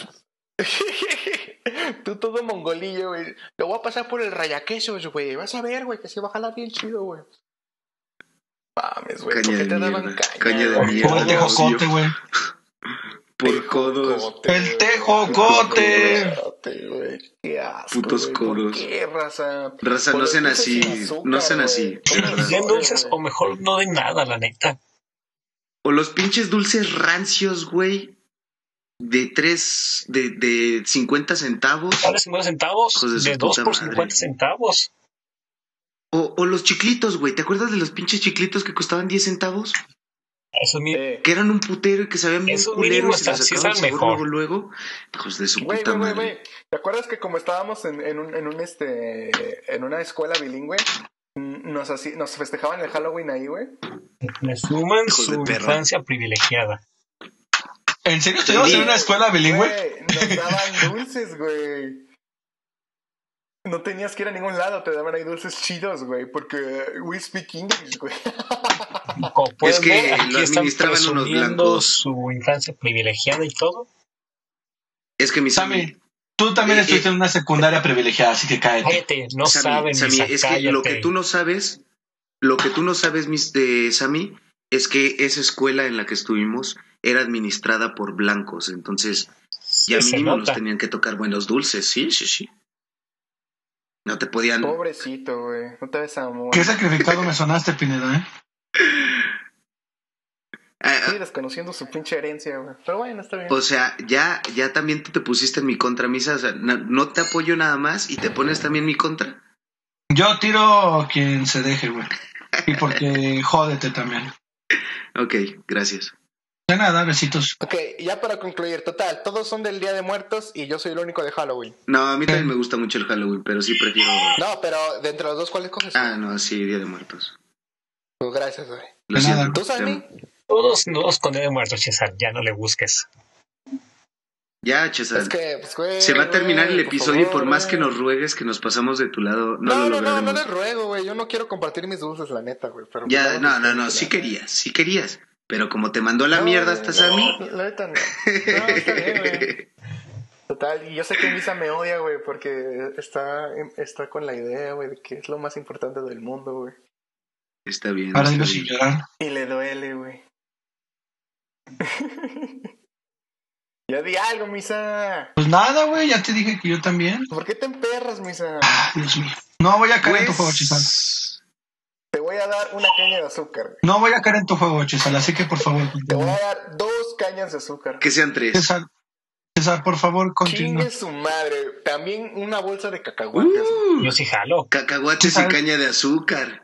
[SPEAKER 4] Tú todo mongolillo, güey. Lo voy a pasar por el rayaquesos, güey. Vas a ver, güey, que se va a jalar bien chido, güey. Mames, güey. ¿Por
[SPEAKER 3] Caña
[SPEAKER 4] qué
[SPEAKER 3] de
[SPEAKER 4] te daban
[SPEAKER 3] mierda,
[SPEAKER 4] caña?
[SPEAKER 3] caña de mierda.
[SPEAKER 1] Por el tejocote, güey.
[SPEAKER 3] Por codos.
[SPEAKER 1] El tejocote.
[SPEAKER 4] Qué asco.
[SPEAKER 3] Putos
[SPEAKER 4] güey. ¿Por
[SPEAKER 3] codos.
[SPEAKER 4] qué, raza?
[SPEAKER 3] Raza, no sean así, no sean así.
[SPEAKER 4] ¿Cómo
[SPEAKER 3] de
[SPEAKER 4] los
[SPEAKER 3] verdad.
[SPEAKER 2] Den dulces o mejor no den nada, la neta.
[SPEAKER 3] O los pinches dulces rancios, güey. De 3, de, de 50 centavos.
[SPEAKER 2] ¿Cuál es 50 centavos?
[SPEAKER 3] De su
[SPEAKER 2] De 2
[SPEAKER 3] puta
[SPEAKER 2] por
[SPEAKER 3] madre.
[SPEAKER 2] 50 centavos.
[SPEAKER 3] O, o los chiclitos, güey. ¿Te acuerdas de los pinches chiclitos que costaban 10 centavos?
[SPEAKER 2] Eso.
[SPEAKER 4] Eh,
[SPEAKER 3] Que eran un putero y que sabían bien
[SPEAKER 2] Eso
[SPEAKER 3] culero
[SPEAKER 2] mínimo
[SPEAKER 3] y se les
[SPEAKER 2] está- sí
[SPEAKER 3] sacaba el
[SPEAKER 2] saben
[SPEAKER 3] sabor
[SPEAKER 2] mejor.
[SPEAKER 3] luego, luego. Hijos de su
[SPEAKER 4] Güey,
[SPEAKER 3] puta
[SPEAKER 4] güey,
[SPEAKER 3] madre.
[SPEAKER 4] güey. ¿Te acuerdas que como estábamos en, en un, en un este en una escuela bilingüe, nos así, nos festejaban el Halloween ahí, güey?
[SPEAKER 2] Resuman
[SPEAKER 3] de
[SPEAKER 2] su infancia privilegiada.
[SPEAKER 1] ¿En serio estuvimos en una escuela bilingüe?
[SPEAKER 4] Güey, nos daban dulces, güey. No tenías que ir a ningún lado, te daban ahí dulces chidos, güey, porque we speak English, güey.
[SPEAKER 2] Como
[SPEAKER 3] Es que
[SPEAKER 2] ver, aquí
[SPEAKER 3] lo administraban unos blancos.
[SPEAKER 2] su infancia privilegiada y todo.
[SPEAKER 3] Es que mi
[SPEAKER 1] Sammy, tú también
[SPEAKER 3] Eh,
[SPEAKER 1] estuviste
[SPEAKER 3] eh,
[SPEAKER 1] en una secundaria privilegiada, así que cállate.
[SPEAKER 2] Cállate, no
[SPEAKER 3] Sammy,
[SPEAKER 2] saben,
[SPEAKER 3] Sammy, es que lo que tú no sabes, lo que tú no sabes, mis de Sammy, es que esa escuela en la que estuvimos era administrada por blancos, entonces
[SPEAKER 2] Sí,
[SPEAKER 3] ya
[SPEAKER 2] se
[SPEAKER 3] mínimo nos tenían que tocar buenos dulces, sí, sí, sí. No te podían.
[SPEAKER 4] Pobrecito, güey. No te ves amor.
[SPEAKER 1] Qué sacrificado me sonaste, Pineda, ¿eh?
[SPEAKER 3] Ah,
[SPEAKER 4] Sí, desconociendo su pinche herencia, güey. Pero bueno, está bien.
[SPEAKER 3] O sea, ya, ya también tú te pusiste en mi contra, Misa. O sea, no, no te apoyo nada más y te pones también en mi contra.
[SPEAKER 1] Yo tiro quien se deje, güey. Y porque jódete también.
[SPEAKER 3] Ok, gracias.
[SPEAKER 1] De nada, besitos.
[SPEAKER 4] Ok, ya para concluir, total, todos son del Día de Muertos y yo soy el único de Halloween.
[SPEAKER 3] No, a mí también me gusta mucho el Halloween, pero sí prefiero.
[SPEAKER 4] No, pero de entre los dos, ¿cuál escoges?
[SPEAKER 3] Ah, no, sí, Día de Muertos.
[SPEAKER 4] Pues gracias, güey.
[SPEAKER 3] Lo
[SPEAKER 1] De nada.
[SPEAKER 3] siento.
[SPEAKER 4] ¿Tú, Sammy?
[SPEAKER 2] Todos nos con Día de muertos, César, ya no le busques.
[SPEAKER 3] Ya, Chesal.
[SPEAKER 4] Es que, pues, güey.
[SPEAKER 3] Se va a terminar
[SPEAKER 4] güey,
[SPEAKER 3] el episodio y por más que nos ruegues que nos pasamos de tu lado, no,
[SPEAKER 4] No,
[SPEAKER 3] lo
[SPEAKER 4] no, no, no, les ruego, güey. Yo no quiero compartir mis dulces, la neta, güey. Pero
[SPEAKER 3] ya, no, no,
[SPEAKER 4] pues,
[SPEAKER 3] no, sí querías, sí querías. Pero como te mandó la
[SPEAKER 4] No,
[SPEAKER 3] mierda
[SPEAKER 4] güey,
[SPEAKER 3] hasta
[SPEAKER 4] no,
[SPEAKER 3] Sammy.
[SPEAKER 4] La neta no. No, está bien, güey. Total, y yo sé que Misa me odia, güey, porque está, está con la idea, güey, de que es lo más importante del mundo, güey.
[SPEAKER 3] Está bien.
[SPEAKER 1] Para
[SPEAKER 3] está bien.
[SPEAKER 1] sin llorar.
[SPEAKER 4] Y le duele, güey. ya di algo, Misa.
[SPEAKER 1] Pues nada, güey, ya te dije que yo también.
[SPEAKER 4] ¿Por qué te emperras, Misa?
[SPEAKER 1] Ah, Dios mío. No voy a caer en tu juego, Chisal.
[SPEAKER 3] Pues,
[SPEAKER 4] Te voy a dar una caña de azúcar, güey.
[SPEAKER 1] No voy a caer en tu juego, Chisal, así que por favor,
[SPEAKER 4] Te voy a dar dos cañas de azúcar.
[SPEAKER 3] que sean tres.
[SPEAKER 1] César, César, por favor, continúa.
[SPEAKER 4] Chingue su madre. También una bolsa de cacahuates.
[SPEAKER 3] Uh,
[SPEAKER 2] Yo sí jalo.
[SPEAKER 3] cacahuates y caña de azúcar.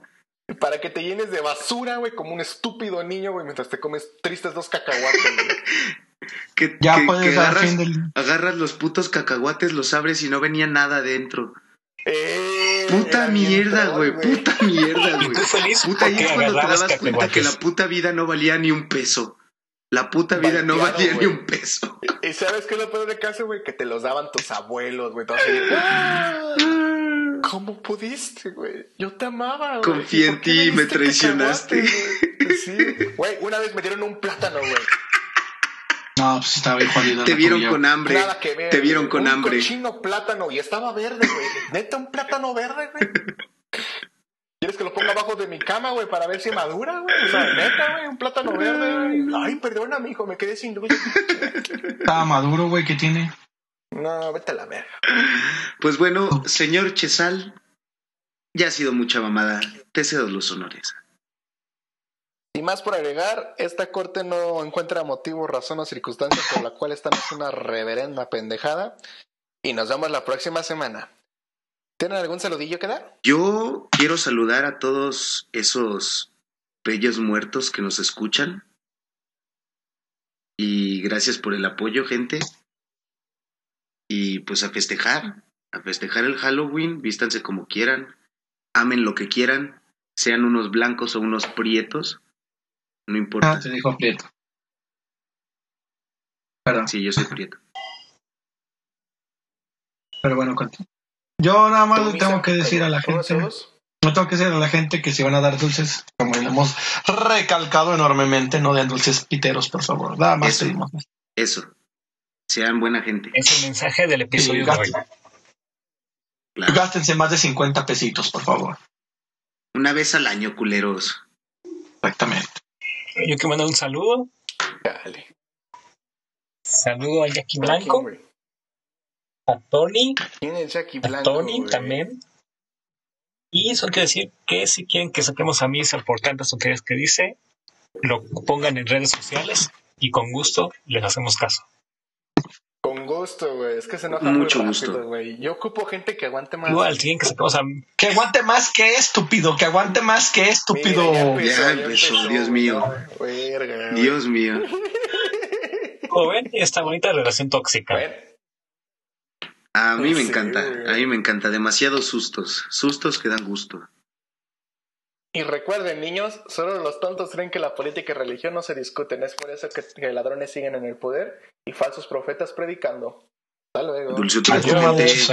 [SPEAKER 4] Para que te llenes de basura, güey, como un estúpido niño, güey, mientras te comes tristes dos cacahuates, güey.
[SPEAKER 3] Que,
[SPEAKER 1] Ya
[SPEAKER 3] que-
[SPEAKER 1] puedes
[SPEAKER 3] que agarras,
[SPEAKER 1] fin del...
[SPEAKER 3] agarras los putos cacahuates, los abres y no venía nada dentro.
[SPEAKER 4] Eh,
[SPEAKER 3] Puta mierda, güey. Puta mierda,
[SPEAKER 2] Y
[SPEAKER 3] güey. Puta, es cuando te dabas cuenta que la puta vida no valía ni un peso. La puta vida no valía ni
[SPEAKER 4] güey.
[SPEAKER 3] un peso.
[SPEAKER 4] ¿Y sabes qué es lo peor de caso, güey? Que te los daban tus abuelos, güey. "Ah, ¿Cómo pudiste, güey? Yo te amaba, güey.
[SPEAKER 3] Confié
[SPEAKER 4] ¿Y
[SPEAKER 3] en ti y me traicionaste.
[SPEAKER 4] cacahuate, güey? Sí, güey. Una vez me dieron un plátano, güey.
[SPEAKER 1] No, pues estaba bien jodido.
[SPEAKER 3] Te vieron con hambre.
[SPEAKER 4] Nada que ver.
[SPEAKER 3] Te vieron
[SPEAKER 4] güey.
[SPEAKER 3] con
[SPEAKER 4] un
[SPEAKER 3] hambre.
[SPEAKER 4] cochino plátano y estaba verde, güey. Neta, un plátano verde, güey. ¿Quieres que lo ponga abajo de mi cama, güey, para ver si madura, güey? O sea, neta, güey, un plátano verde, güey. Ay, perdóname, hijo, me quedé sin luz.
[SPEAKER 1] Estaba maduro, güey, ¿qué tiene?
[SPEAKER 4] No, vete a la verga.
[SPEAKER 3] Pues bueno, señor Chesal, ya ha sido mucha mamada. Te cedo los honores.
[SPEAKER 4] Y más por agregar, esta corte no encuentra motivo, razón o circunstancia por la cual esta no es una reverenda pendejada. Y nos vemos la próxima semana. ¿Tienen algún saludillo que dar?
[SPEAKER 3] Yo quiero saludar a todos esos bellos muertos que nos escuchan. Y gracias por el apoyo, gente. Y pues a festejar, a festejar el Halloween, vístanse como quieran, amen lo que quieran, sean unos blancos o unos prietos, no importa.
[SPEAKER 1] Ah, te dijo Prieto. Perdón,
[SPEAKER 3] Sí, yo soy prieto.
[SPEAKER 1] pero bueno. Yo nada más le
[SPEAKER 4] ¿Tú,
[SPEAKER 1] tengo que decir a la
[SPEAKER 4] ¿Todos,
[SPEAKER 1] gente, no tengo que decir a la gente que si van a dar dulces, como le hemos recalcado enormemente, no den dulces piteros, por favor. Nada más
[SPEAKER 3] Eso.
[SPEAKER 1] pedimos.
[SPEAKER 3] Eso. Sean buena gente.
[SPEAKER 2] Es el mensaje del episodio de hoy.
[SPEAKER 3] Claro.
[SPEAKER 1] Gástense más de 50 pesitos, por favor.
[SPEAKER 3] Una vez al año, culeros.
[SPEAKER 1] Exactamente.
[SPEAKER 2] Yo quiero mandar un saludo.
[SPEAKER 4] Dale.
[SPEAKER 2] Saludo a Jackie
[SPEAKER 4] ¿Quién,
[SPEAKER 2] Blanco, a Tony,
[SPEAKER 4] ¿Quién es Jackie
[SPEAKER 2] a
[SPEAKER 4] Blanco?
[SPEAKER 2] Tony
[SPEAKER 4] güey?
[SPEAKER 2] también. Y eso quiere decir que si quieren que saquemos a Misa por tantas tonterías que dice, lo pongan en redes sociales y con gusto les hacemos caso.
[SPEAKER 4] Con gusto, güey. Es que se enoja
[SPEAKER 3] Mucho
[SPEAKER 4] muy
[SPEAKER 3] gusto.
[SPEAKER 4] rápido, güey. Yo ocupo gente que aguante más.
[SPEAKER 2] Igual, tienen que sacar, o sea,
[SPEAKER 1] Que aguante más que estúpido, que aguante más que estúpido.
[SPEAKER 4] Mira,
[SPEAKER 3] Ya empezó, Dios mío.
[SPEAKER 4] Verga.
[SPEAKER 3] Dios mío.
[SPEAKER 2] como ven, esta bonita relación tóxica.
[SPEAKER 4] Bueno,
[SPEAKER 3] A mí me
[SPEAKER 4] Sí,
[SPEAKER 3] encanta,
[SPEAKER 4] güey.
[SPEAKER 3] a mí me encanta. Demasiados sustos. Sustos que dan gusto.
[SPEAKER 4] Y recuerden, niños, solo los tontos creen que la política y religión no se discuten. Es por eso que, que ladrones siguen en el poder y falsos profetas predicando. Hasta luego.
[SPEAKER 3] Dulce
[SPEAKER 1] Adiós.